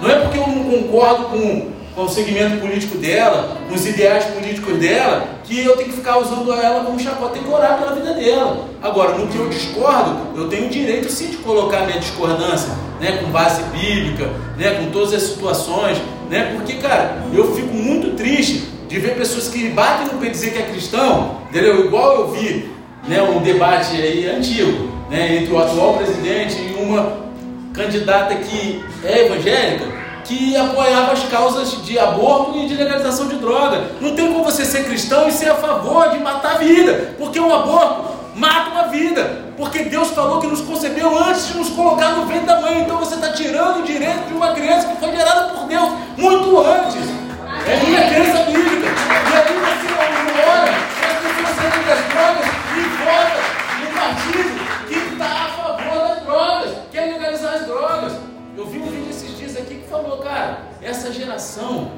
Não é porque eu não concordo com, com o segmento político dela, com os ideais políticos dela, que eu tenho que ficar usando ela como tem que orar pela vida dela. Agora, no que eu discordo, eu tenho o direito sim de colocar minha discordância, né, com base bíblica, né, com todas as situações, né? Porque, cara, eu fico muito triste de ver pessoas que batem no pé dizer que é cristão, entendeu? Igual eu vi, né, um debate aí antigo, né, entre o atual presidente e uma candidata que é evangélica, que apoiava as causas de aborto e de legalização de droga. Não tem como você ser cristão e ser a favor de matar a vida, porque um aborto mata uma vida, porque Deus falou que nos concebeu antes de nos colocar no ventre da mãe. Então você está tirando o direito de uma criança que foi gerada por Deus muito antes. É minha crença bíblica. E aí você essa geração,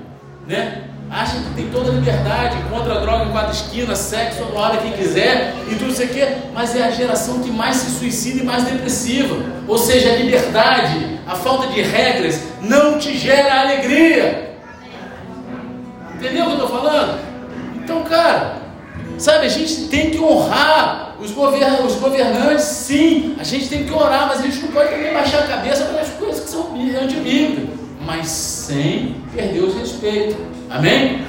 né? acha que tem toda a liberdade, contra a droga em quatro esquinas, sexo a hora que quiser e tudo isso aqui, mas é a geração que mais se suicida e mais depressiva. Ou seja, a liberdade, a falta de regras não te gera alegria. Entendeu o que eu estou falando? Então, cara, sabe, a gente tem que honrar os, govern os governantes, sim, a gente tem que orar, mas a gente não pode também baixar a cabeça para as coisas que são antibíblicas, mas sem perder o respeito. Amém?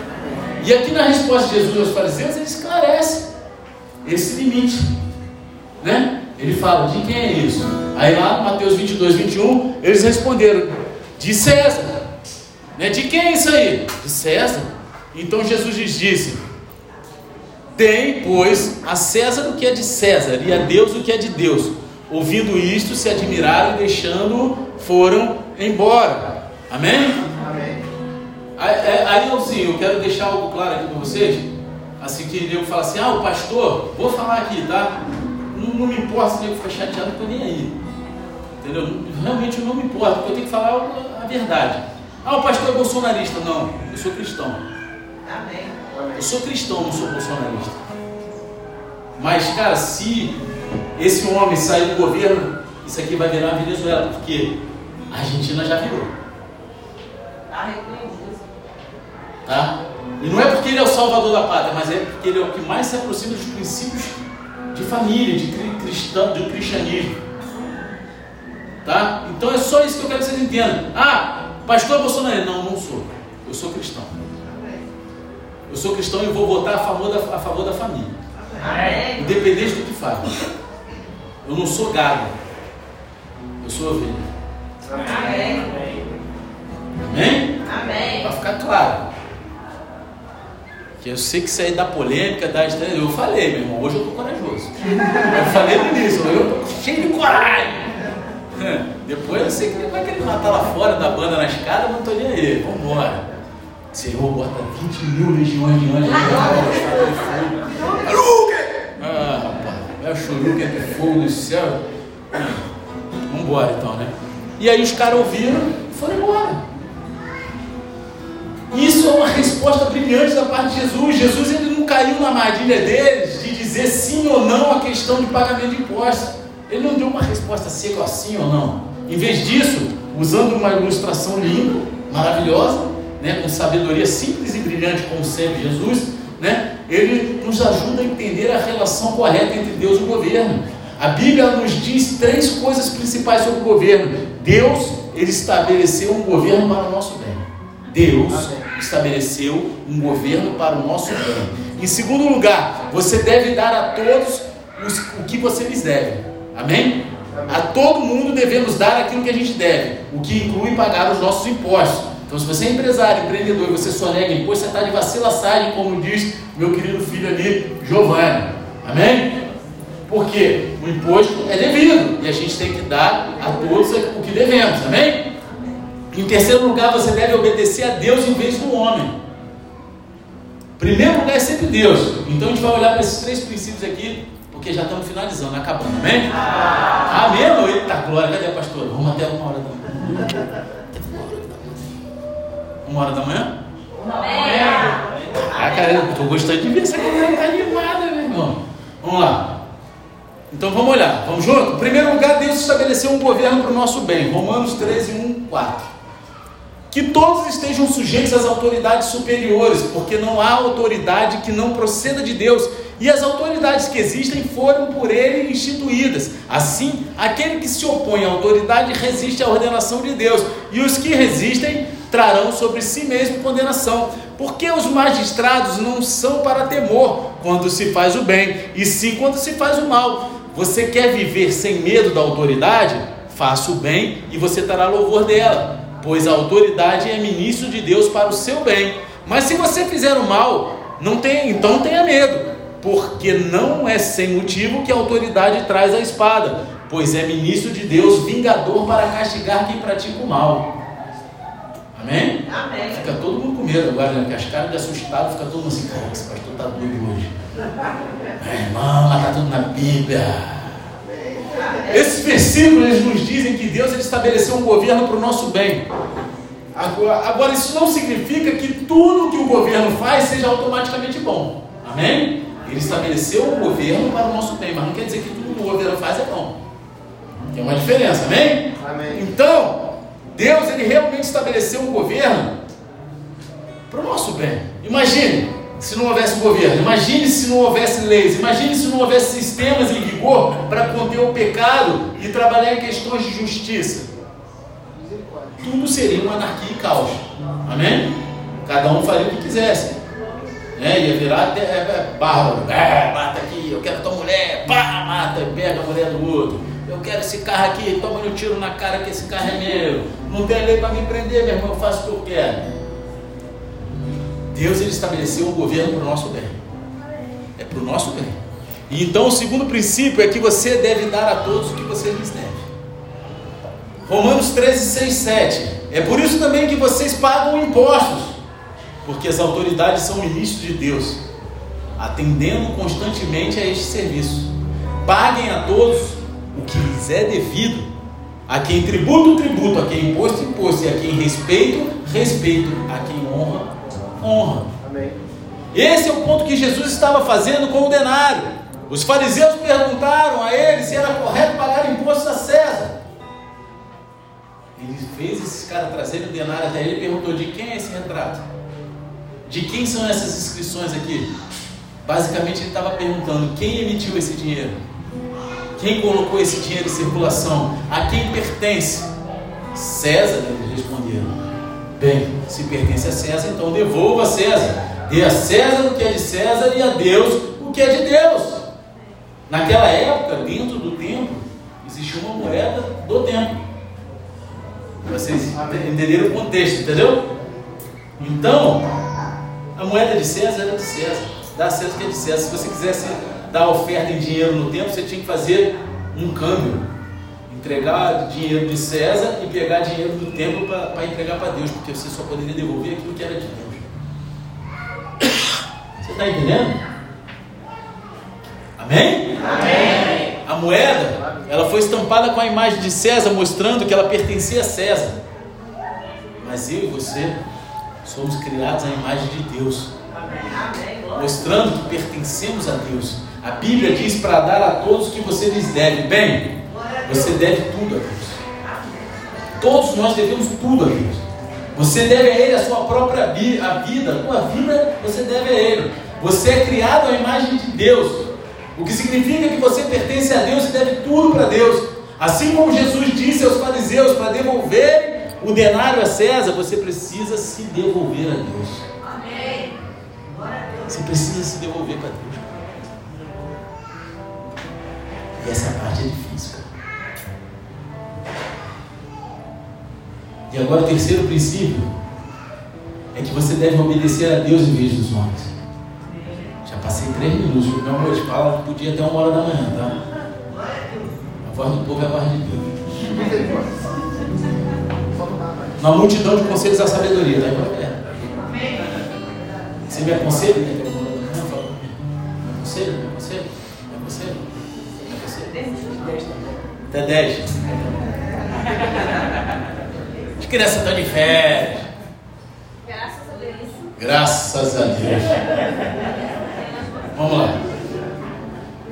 E aqui na resposta de Jesus aos fariseus, ele esclarece esse limite. Né? Ele fala: de quem é isso? Aí lá, Mateus 22, 21, eles responderam: de César. Né? De quem é isso aí? De César. Então Jesus lhes disse: Deem, pois, a César o que é de César e a Deus o que é de Deus. Ouvindo isto, se admiraram e deixando, foram embora. Amém? É, aí, assim, eu quero deixar algo claro aqui para vocês. Assim que eu fala assim, ah, o pastor, vou falar aqui, tá? Não, não me importa se ele ficar chateado, não estou nem aí. Entendeu? Realmente eu não me importo, porque eu tenho que falar a verdade. Ah, o pastor é bolsonarista. Não, eu sou cristão. Amém. Eu sou cristão, não sou bolsonarista. Mas, cara, se esse homem sair do governo, isso aqui vai virar a Venezuela, porque a Argentina já virou. Ah, Tá? E não é porque ele é o salvador da pátria, mas é porque ele é o que mais se aproxima dos princípios de família, de cristão, do cristianismo. Tá? Então é só isso que eu quero que vocês entendam. Ah, pastor Bolsonaro, não, não sou. Eu sou cristão. Eu sou cristão e vou votar a favor da, a favor da família. Amém. Independente do que faz. Eu não sou gado. Eu sou ovelha. Amém. Amém? Amém. Para ficar claro. Que eu sei que isso aí da polêmica, da Eu falei, meu irmão, hoje eu tô corajoso. Eu falei no início, eu tô cheio de coragem. Depois eu sei que ele vai querer matar lá fora da banda na escada, não tô nem aí. Vambora. Senhor, bota 20 mil legiões de anjos. Ah, rapaz, é o choruque de fogo do céu. Vambora então, né? E aí os caras ouviram e foram embora. Isso é uma resposta brilhante da parte de Jesus. Jesus ele não caiu na armadilha deles de dizer sim ou não a questão de pagamento de impostos. Ele não deu uma resposta seca assim ou não. Em vez disso, usando uma ilustração linda, maravilhosa, né, com sabedoria simples e brilhante, como sempre Jesus, né, ele nos ajuda a entender a relação correta entre Deus e o governo. A Bíblia nos diz três coisas principais sobre o governo. Deus, ele estabeleceu um governo para o nosso bem. Deus estabeleceu um governo para o nosso bem. Em segundo lugar, você deve dar a todos os, o que você lhes deve. Amém? A todo mundo devemos dar aquilo que a gente deve, o que inclui pagar os nossos impostos. Então, se você é empresário, empreendedor e você só nega imposto, você está de vacilaçagem, como diz meu querido filho ali, Giovanni. Amém? Porque o imposto é devido e a gente tem que dar a todos o que devemos. Amém? Em terceiro lugar, você deve obedecer a Deus em vez do homem. Primeiro lugar é sempre Deus. Então a gente vai olhar para esses três princípios aqui porque já estamos finalizando, acabando, amém? Amém? Eita glória, cadê a pastora? Vamos até uma hora da manhã. Uma hora da manhã? Ah, cara, eu estou gostando de ver essa galera tá animada, meu irmão. Vamos lá. Então vamos olhar, vamos junto? Em primeiro lugar, Deus estabeleceu um governo para o nosso bem. Romanos 13, 1, 4. Que todos estejam sujeitos às autoridades superiores, porque não há autoridade que não proceda de Deus e as autoridades que existem foram por ele instituídas. Assim, aquele que se opõe à autoridade resiste à ordenação de Deus, e os que resistem trarão sobre si mesmo condenação. Porque os magistrados não são para temor quando se faz o bem, e sim quando se faz o mal. Você quer viver sem medo da autoridade? Faça o bem e você terá louvor dela, pois a autoridade é ministro de Deus para o seu bem. Mas se você fizer o mal, não tenha, então tenha medo porque não é sem motivo que a autoridade traz a espada, pois é ministro de Deus, vingador para castigar quem pratica o mal. Amém? Amém. Fica todo mundo com medo agora, né? Porque as caras de assustado, fica todo mundo assim, cara, esse pastor está doido hoje. <laughs> É, irmão, está tudo na Bíblia. Esses versículos nos dizem que Deus ele estabeleceu um governo para o nosso bem. Agora, agora, isso não significa que tudo que o governo faz seja automaticamente bom. Amém? Ele estabeleceu um governo para o nosso bem, mas não quer dizer que tudo que o governo faz é bom. Tem uma diferença, amém? amém? Então, Deus ele realmente estabeleceu um governo para o nosso bem. Imagine se não houvesse governo, imagine se não houvesse leis, imagine se não houvesse sistemas em vigor para conter o pecado e trabalhar em questões de justiça. Tudo seria uma anarquia e caos. Amém? Cada um faria o que quisesse né? Ia virar é, é, bárbaro, é, mata aqui, eu quero tua mulher, pá, mata, pega a mulher do outro. Eu quero esse carro aqui, toma um tiro na cara que esse carro é meu. Não tem lei para me prender, meu irmão, eu faço o que eu quero. Deus ele estabeleceu um governo para o nosso bem. É para o nosso bem. E então o segundo princípio é que você deve dar a todos o que você lhes deve. Romanos 13, 6, 7. É por isso também que vocês pagam impostos porque as autoridades são ministros de Deus, atendendo constantemente a este serviço. Paguem a todos o que lhes é devido, a quem tributo, tributo, a quem imposto, imposto, e a quem respeito, respeito, a quem honra, honra. Amém. Esse é o ponto que Jesus estava fazendo com o denário. Os fariseus perguntaram a ele se era correto pagar imposto a César. Ele fez esses caras trazerem o denário até ele e perguntou: de quem é esse retrato? De quem são essas inscrições aqui? Basicamente ele estava perguntando quem emitiu esse dinheiro, quem colocou esse dinheiro em circulação, a quem pertence? César, eles responderam. Bem, se pertence a César, então devolva a César. Dê a César o que é de César e a Deus o que é de Deus. Naquela época, dentro do templo, existia uma moeda do templo. Vocês entenderam o contexto, entendeu? Então, a moeda de César era de César. Dá a César o que é de César. Se você quisesse dar oferta em dinheiro no tempo, você tinha que fazer um câmbio. Entregar dinheiro de César e pegar dinheiro do templo para entregar para Deus, porque você só poderia devolver aquilo que era de Deus. Você está entendendo? Amém? Amém? A moeda, ela foi estampada com a imagem de César, mostrando que ela pertencia a César. Mas eu e você Somos criados à imagem de Deus, mostrando que pertencemos a Deus. A Bíblia diz para dar a todos o que você lhes deve. Bem, você deve tudo a Deus. Todos nós devemos tudo a Deus. Você deve a Ele a sua própria vida, a vida, a vida você deve a Ele. Você é criado à imagem de Deus, o que significa que você pertence a Deus e deve tudo para Deus. Assim como Jesus disse aos fariseus para devolver o denário a César, você precisa se devolver a Deus. Amém. Você precisa se devolver para Deus. E essa parte é difícil, E agora o terceiro princípio é que você deve obedecer a Deus em vez dos homens. Já passei três minutos, meu amor de fala podia até uma hora da manhã, tá? A voz do povo é a voz de Deus. Na multidão de conselhos a sabedoria, tá? É. Você me aconselha? Me aconselha? Me aconselha? Me aconselha? Me aconselha? Até dez, Até 10. Criança está de férias. Graças a Deus. Graças a Deus. Vamos lá.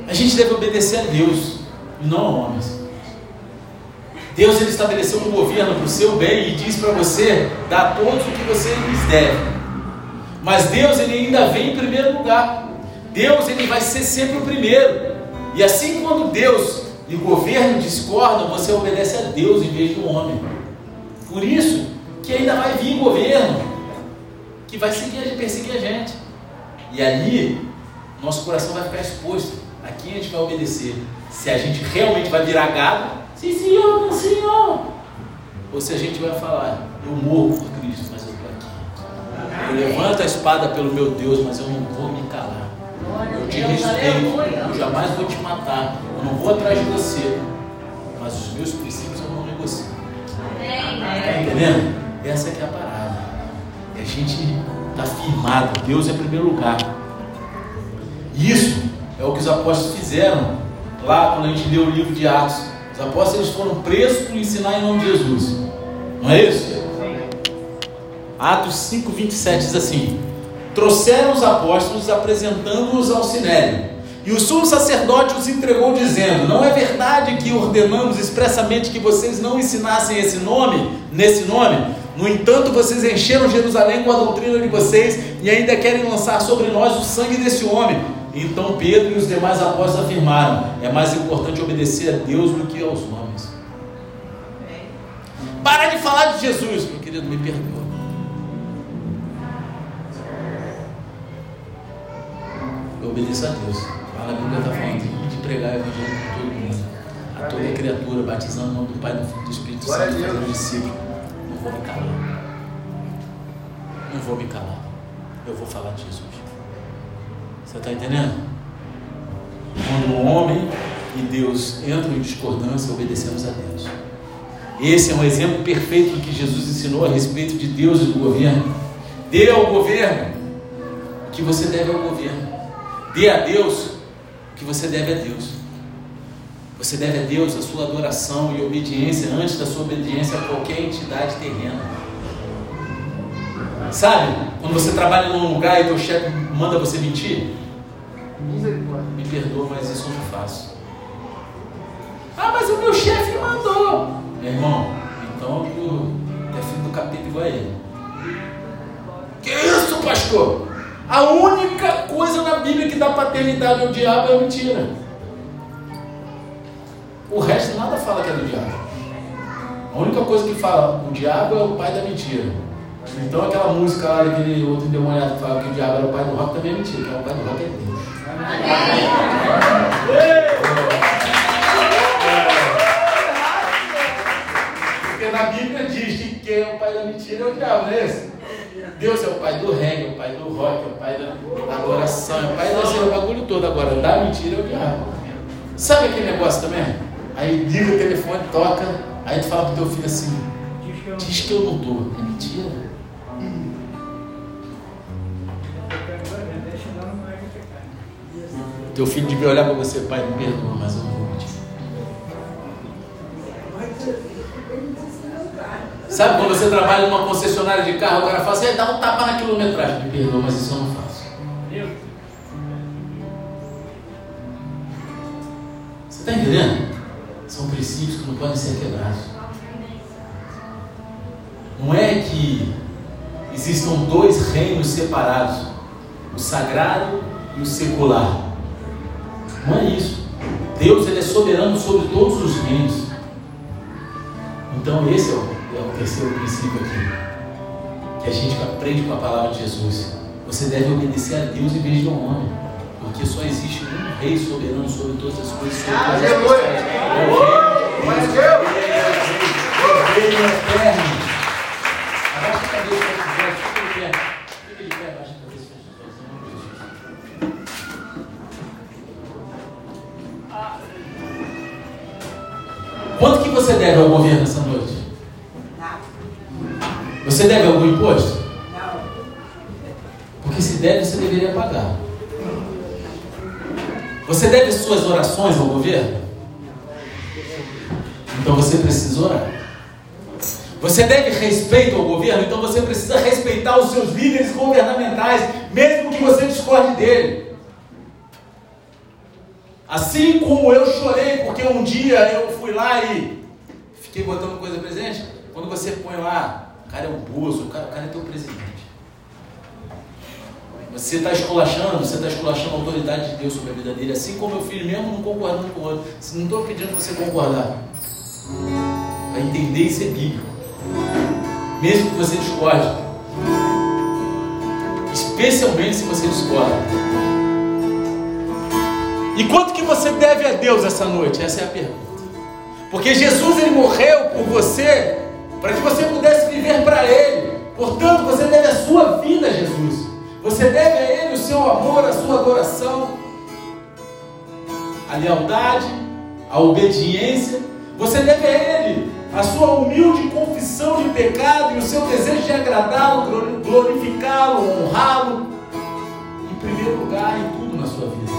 A gente deve obedecer a Deus e não a homens. Deus ele estabeleceu um governo para o seu bem e diz para você dar todos o que você lhes deve. Mas Deus ele ainda vem em primeiro lugar. Deus ele vai ser sempre o primeiro. E assim quando Deus e o governo discordam, você obedece a Deus em vez do homem. Por isso que ainda vai vir governo que vai seguir, perseguir a gente. E ali, nosso coração vai ficar exposto. A quem a gente vai obedecer? Se a gente realmente vai virar gado, sim senhor, não senhor. Ou se a gente vai falar, eu morro por Cristo, mas eu estou aqui. Eu levanto a espada pelo meu Deus, mas eu não vou me calar. Eu te respeito, eu jamais vou te matar. Eu não vou atrás de você. Mas os meus princípios. Está entendendo? Essa que é a parada. E a gente está firmado. Deus é primeiro lugar. Isso é o que os apóstolos fizeram lá quando a gente lê o livro de Atos. Os apóstolos foram presos por ensinar em nome de Jesus. Não é isso? Atos 5, 27 diz assim: Trouxeram os apóstolos apresentando-os ao sinédrio. E o sumo sacerdote os entregou, dizendo: Não é verdade que ordenamos expressamente que vocês não ensinassem esse nome, nesse nome? No entanto, vocês encheram Jerusalém com a doutrina de vocês e ainda querem lançar sobre nós o sangue desse homem. Então Pedro e os demais apóstolos afirmaram: É mais importante obedecer a Deus do que aos homens. Para de falar de Jesus, meu querido, me perdoa. Eu obedeço a Deus. A Bíblia está falando de pregar o evangelho para todo mundo, a toda criatura, batizando o nome do Pai, do Filho e do Espírito Santo, fazendo discípulo. Não vou me calar. Não vou me calar. Eu vou falar de Jesus. Você está entendendo? Quando o homem e Deus entram em discordância, obedecemos a Deus. Esse é um exemplo perfeito do que Jesus ensinou a respeito de Deus e do governo. Dê ao governo o que você deve ao governo. Dê a Deus que você deve a Deus. Você deve a Deus a sua adoração e obediência antes da sua obediência a qualquer entidade terrena. Sabe? Quando você trabalha num lugar e teu chefe manda você mentir, me perdoa, mas isso eu não faço. Ah, mas o meu chefe mandou. Meu irmão, então tu é filho do capeta igual a ele. Que isso, pastor? A única coisa na Bíblia que dá paternidade ao diabo é a mentira. O resto nada fala que é do diabo. A única coisa que fala o diabo é o pai da mentira. Então aquela música lá daquele outro endemoniado que fala que o diabo era o pai do rock também é mentira, que é o pai do rock é Deus. Porque na Bíblia diz que quem é o pai da mentira é o diabo, não é isso? Deus é o pai do reggae, é o pai do rock, é o pai da adoração, é o pai desse bagulho todo. Agora, da mentira é o diabo. Sabe aquele negócio também? Aí liga o telefone, toca, aí tu fala pro teu filho assim, diz que eu não tô. É mentira. Teu filho devia olhar para você, pai, me perdoa, mas eu não vou mentir. Sabe quando você trabalha numa concessionária de carro, o cara fala assim, dá um tapa na quilometragem, me perdoa, mas isso eu não faço. Você está entendendo? São princípios que não podem ser quebrados. Não é que existam dois reinos separados, o sagrado e o secular. Não é isso. Deus ele é soberano sobre todos os reinos. Então esse é é o terceiro princípio aqui. Que a gente aprende com a palavra de Jesus. Você deve obedecer a Deus em vez de um homem. Porque só existe um rei soberano sobre todas as coisas. Sobre todas as Aleluia. É o rei. Deus. Reino eterno. Abaixa a cabeça para o Fica de pé. Fica de pé, abaixa a cabeça para Jesus. Quanto que você deve ao governo governo, então você precisa respeitar os seus líderes governamentais, mesmo que você discorde dele. Assim como eu chorei porque um dia eu fui lá e fiquei botando coisa presente, quando você põe lá, o cara é um bozo, o cara, o cara é teu presidente. Você está esculachando, você está esculachando a autoridade de Deus sobre a vida dele, assim como meu filho, mesmo não concordando com o outro. Não estou pedindo para você concordar. Para entender isso é bíblico. Mesmo que você discorde. Especialmente se você discorda. E quanto que você deve a Deus essa noite? Essa é a pergunta. Porque Jesus ele morreu por você para que você pudesse viver para Ele. Portanto, você deve a sua vida a Jesus. Você deve a Ele o seu amor, a sua adoração, a lealdade, a obediência. Você deve a Ele a sua humilde confissão de pecado e o seu desejo de agradá-lo, glorificá-lo, honrá-lo. Em primeiro lugar, em tudo na sua vida.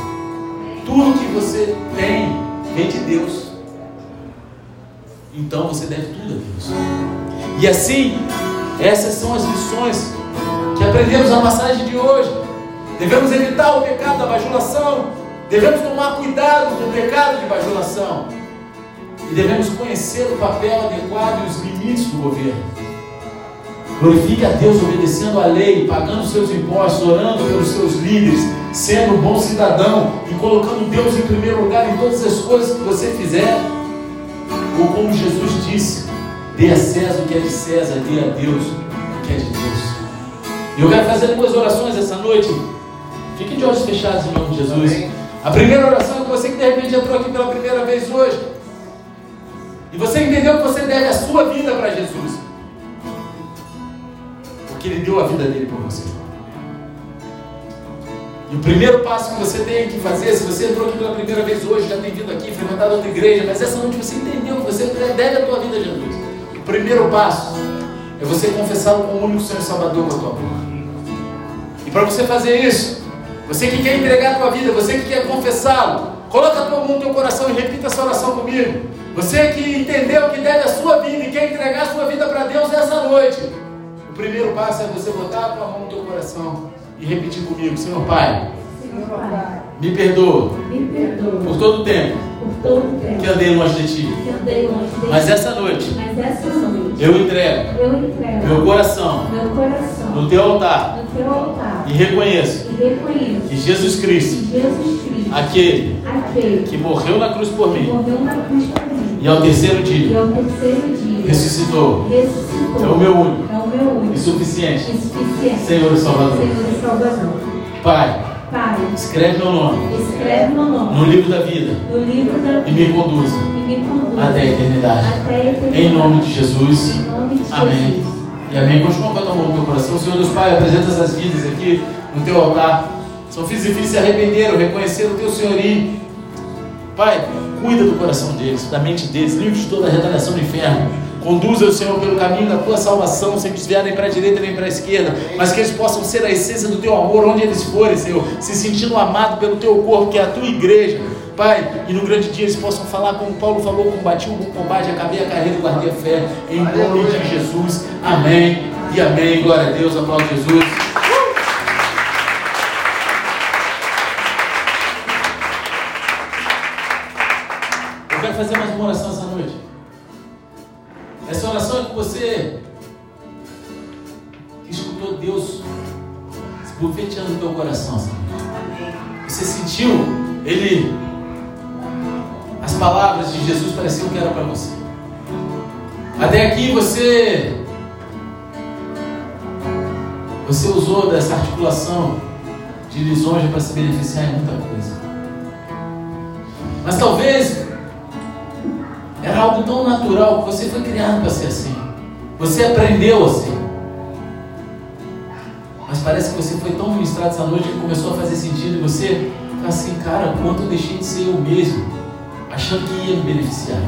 Tudo que você tem vem de Deus. Então você deve tudo a Deus. E assim, essas são as lições que aprendemos na passagem de hoje. Devemos evitar o pecado da bajulação. Devemos tomar cuidado com o pecado de bajulação. E devemos conhecer o papel adequado e os limites do governo. Glorifique a Deus obedecendo a lei, pagando seus impostos, orando pelos seus líderes, sendo um bom cidadão e colocando Deus em primeiro lugar em todas as coisas que você fizer. Ou como Jesus disse, dê a César o que é de César, dê a Deus o que é de Deus. Eu quero fazer duas orações essa noite. Fique de olhos fechados em nome de Jesus. A primeira oração é com você que de repente entrou aqui pela primeira vez hoje. E você entendeu que você deve a sua vida para Jesus. Porque Ele deu a vida dele por você. E o primeiro passo que você tem que fazer, se você entrou aqui pela primeira vez hoje, já tem vindo aqui, frequentado outra igreja, mas essa noite você entendeu que você deve a tua vida a Jesus. O primeiro passo é você confessá-lo como o único Senhor Salvador com a tua boca. E para você fazer isso, você que quer entregar a tua vida, você que quer confessá-lo, coloca a tua mão no teu coração e repita essa oração comigo. Você que entendeu que deve a sua vida e quer entregar a sua vida para Deus nessa noite. O primeiro passo é você botar a tua mão no teu coração e repetir comigo, Senhor Pai, Senhor Pai, me perdoa me perdoa por todo o tempo todo tempo que andei longe de Ti. longe de Mas ti. essa noite Mas essa noite eu entrego eu entrego meu coração meu coração no Teu altar no teu altar e reconheço e reconheço que Jesus Cristo, que Jesus Cristo, aquele aquele que morreu na cruz por mim e ao terceiro e dia ao terceiro dia ressuscitou, ressuscitou, é o meu único é o meu único e suficiente suficiente Senhor e Salvador. Senhor e Salvador. Pai, Pai, escreve meu nome escreve meu nome no livro da vida no livro da e me conduza e me conduz até a eternidade. até a eternidade. Em nome de Jesus. Em nome de Amém. Jesus. E amém. Continua com a tua mão no teu coração. Senhor Deus Pai, apresenta essas vidas aqui no teu altar. São filhos e filhas se arrependeram, reconheceram o teu senhorio. Pai, cuida do coração deles, da mente deles, livre de toda a retaliação do inferno. Conduza o Senhor pelo caminho da tua salvação, sem desviar nem para a direita nem para a esquerda, mas que eles possam ser a essência do teu amor onde eles forem, Senhor, se sentindo amados pelo teu corpo, que é a tua igreja. Pai, e no grande dia eles possam falar como Paulo falou: combati o bom combate, acabei a carreira e guardei a fé, em nome de Jesus. Amém e amém. Glória a Deus, aplaude Jesus. Fazer mais uma oração essa noite. Essa oração é com você Deus se bufeteando no teu coração. sabe? Você sentiu ele. As palavras de Jesus pareciam que eram para você. Até aqui você. Você usou dessa articulação de lisonja para se beneficiar em muita coisa. Mas talvez algo tão natural que você foi criado para ser assim. Você aprendeu assim. Mas parece que você foi tão ministrado essa noite que começou a fazer sentido e você assim, cara, quanto eu deixei de ser eu mesmo, achando que ia me beneficiar.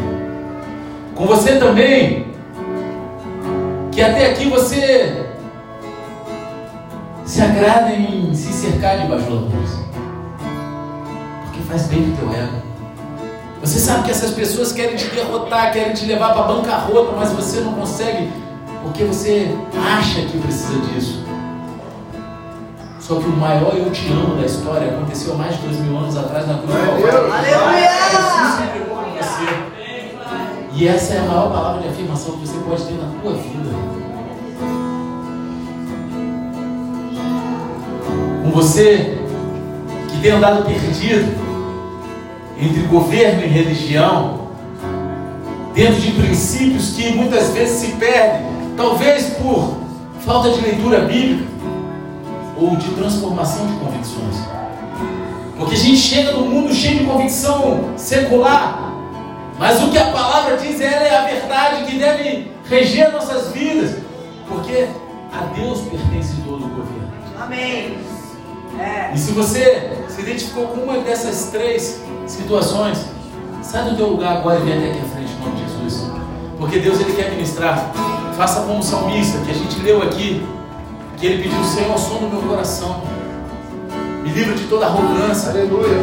Com você também, que até aqui você se agrada em se cercar de bajuladores. Porque faz bem pro teu ego. Você sabe que essas pessoas querem te derrotar, querem te levar para bancarrota, mas você não consegue porque você acha que precisa disso. Só que o maior eu te amo da história aconteceu há mais de dois mil anos atrás na cruz do Calvário. Aleluia! Você. E essa é a maior palavra de afirmação que você pode ter na tua vida. Com você que tem andado perdido entre governo e religião, dentro de princípios que muitas vezes se perdem, talvez por falta de leitura bíblica ou de transformação de convicções. Porque a gente chega no mundo cheio de convicção secular, mas o que a palavra diz ela é a verdade que deve reger nossas vidas, porque a Deus pertence todo o governo. Amém. E se você se identificou com uma dessas três situações, sai do teu lugar agora e vem até aqui à frente em nome de Jesus. Porque Deus ele quer ministrar. Faça como o salmista que a gente leu aqui, que ele pediu, Senhor, som no meu coração. Me livra de toda arrogância. Aleluia.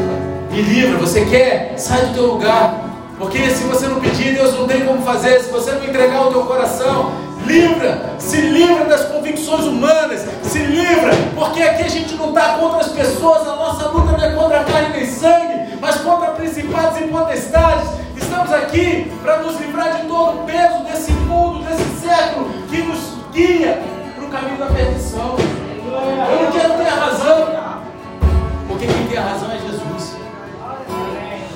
Me livra, você quer? Sai do teu lugar. Porque se você não pedir, Deus não tem como fazer. Se você não entregar o teu coração, livra, se livra das convicções humanas, se livra, porque aqui a gente não está contra as pessoas, a nossa luta não é contra a carne nem sangue, mas contra principados e potestades. Estamos aqui para nos livrar de todo o peso desse mundo, desse século que nos guia para o caminho da perdição. Eu não quero ter a razão, porque quem tem a razão é Jesus.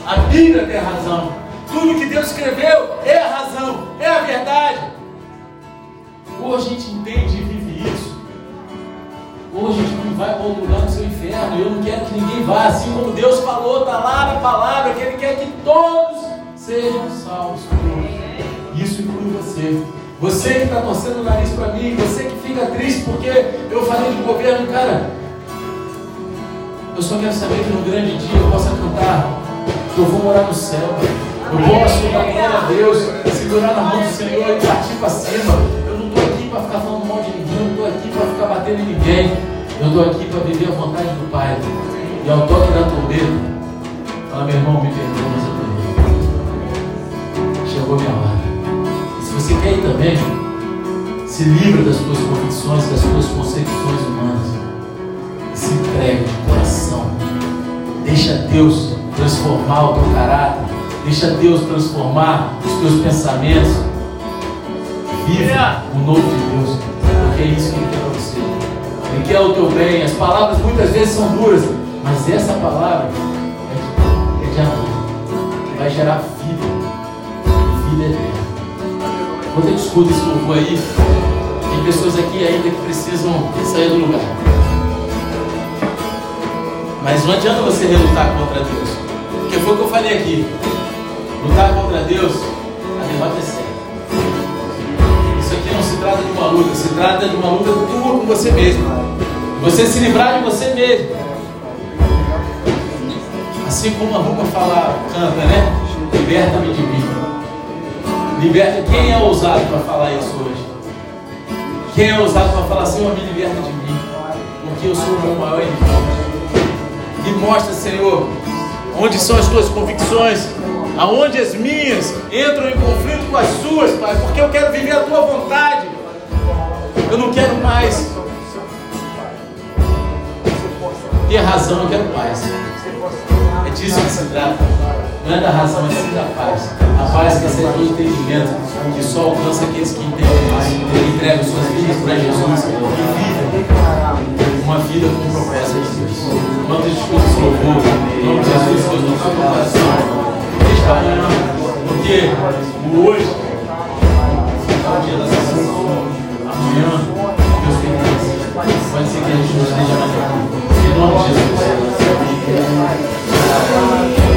A Bíblia tem a razão. Tudo que Deus escreveu é a razão, é a verdade. Ou a gente entende e vive isso, ou a gente não vai para outro lugar no seu inferno. Eu não quero que ninguém vá, assim como Deus falou, está lá na palavra, que Ele quer que todos sejam salvos. Isso inclui você. Você que está torcendo o nariz para mim, você que fica triste porque eu falei de governo, cara. Eu só quero saber que no grande dia eu possa cantar que eu vou morar no céu. Eu posso dar glória a Deus, segurar na mão do Senhor e partir para cima. Para ficar falando mal de ninguém, eu não estou aqui para ficar batendo em ninguém. Eu estou aqui para viver a vontade do Pai. E ao toque da trombeta, fala, meu irmão, me perdoa, mas eu estou Chegou minha hora. E se você quer ir também, se livra das suas convicções, das suas concepções humanas. E se entrega de coração. Deixa Deus transformar o teu caráter. Deixa Deus transformar os teus pensamentos. Viva o novo isso que para você. Ele quer o teu bem. As palavras muitas vezes são duras. Mas essa palavra é de, é de amor. Que vai gerar vida. Vida eterna. Quando a gente escuta esse louvor aí, tem pessoas aqui ainda que precisam sair do lugar. Mas não adianta você relutar contra Deus. Porque foi o que eu falei aqui. Lutar contra Deus, a derrota é trata de uma luta, se trata de uma luta tua com você mesmo. Você se livrar de você mesmo. Assim como a Ruka fala, canta, né? Liberta-me de mim. Liberta. Quem é ousado para falar isso hoje? Quem é ousado para falar, Senhor, me liberta de mim? Porque eu sou o meu maior inimigo. Me mostra, Senhor, onde são as tuas convicções, aonde as minhas entram em conflito com as suas, Pai, porque eu quero viver a tua vontade eu não quero mais. Ter razão, eu quero paz. É disso que se trata. Não é da razão, é sim da paz. A paz que excede todo entendimento, que só alcança aqueles que entendem mais, Ele entrega suas vidas para Jesus e vive uma vida com promessa de Deus. Quando Jesus todos em nome de Jesus, Deus, no seu coração, nesta porque o hoje é o dia da amanhã, Deus tem mais. Pode ser que a gente não esteja mais aqui. Em nome de Jesus.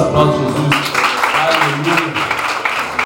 aplausos.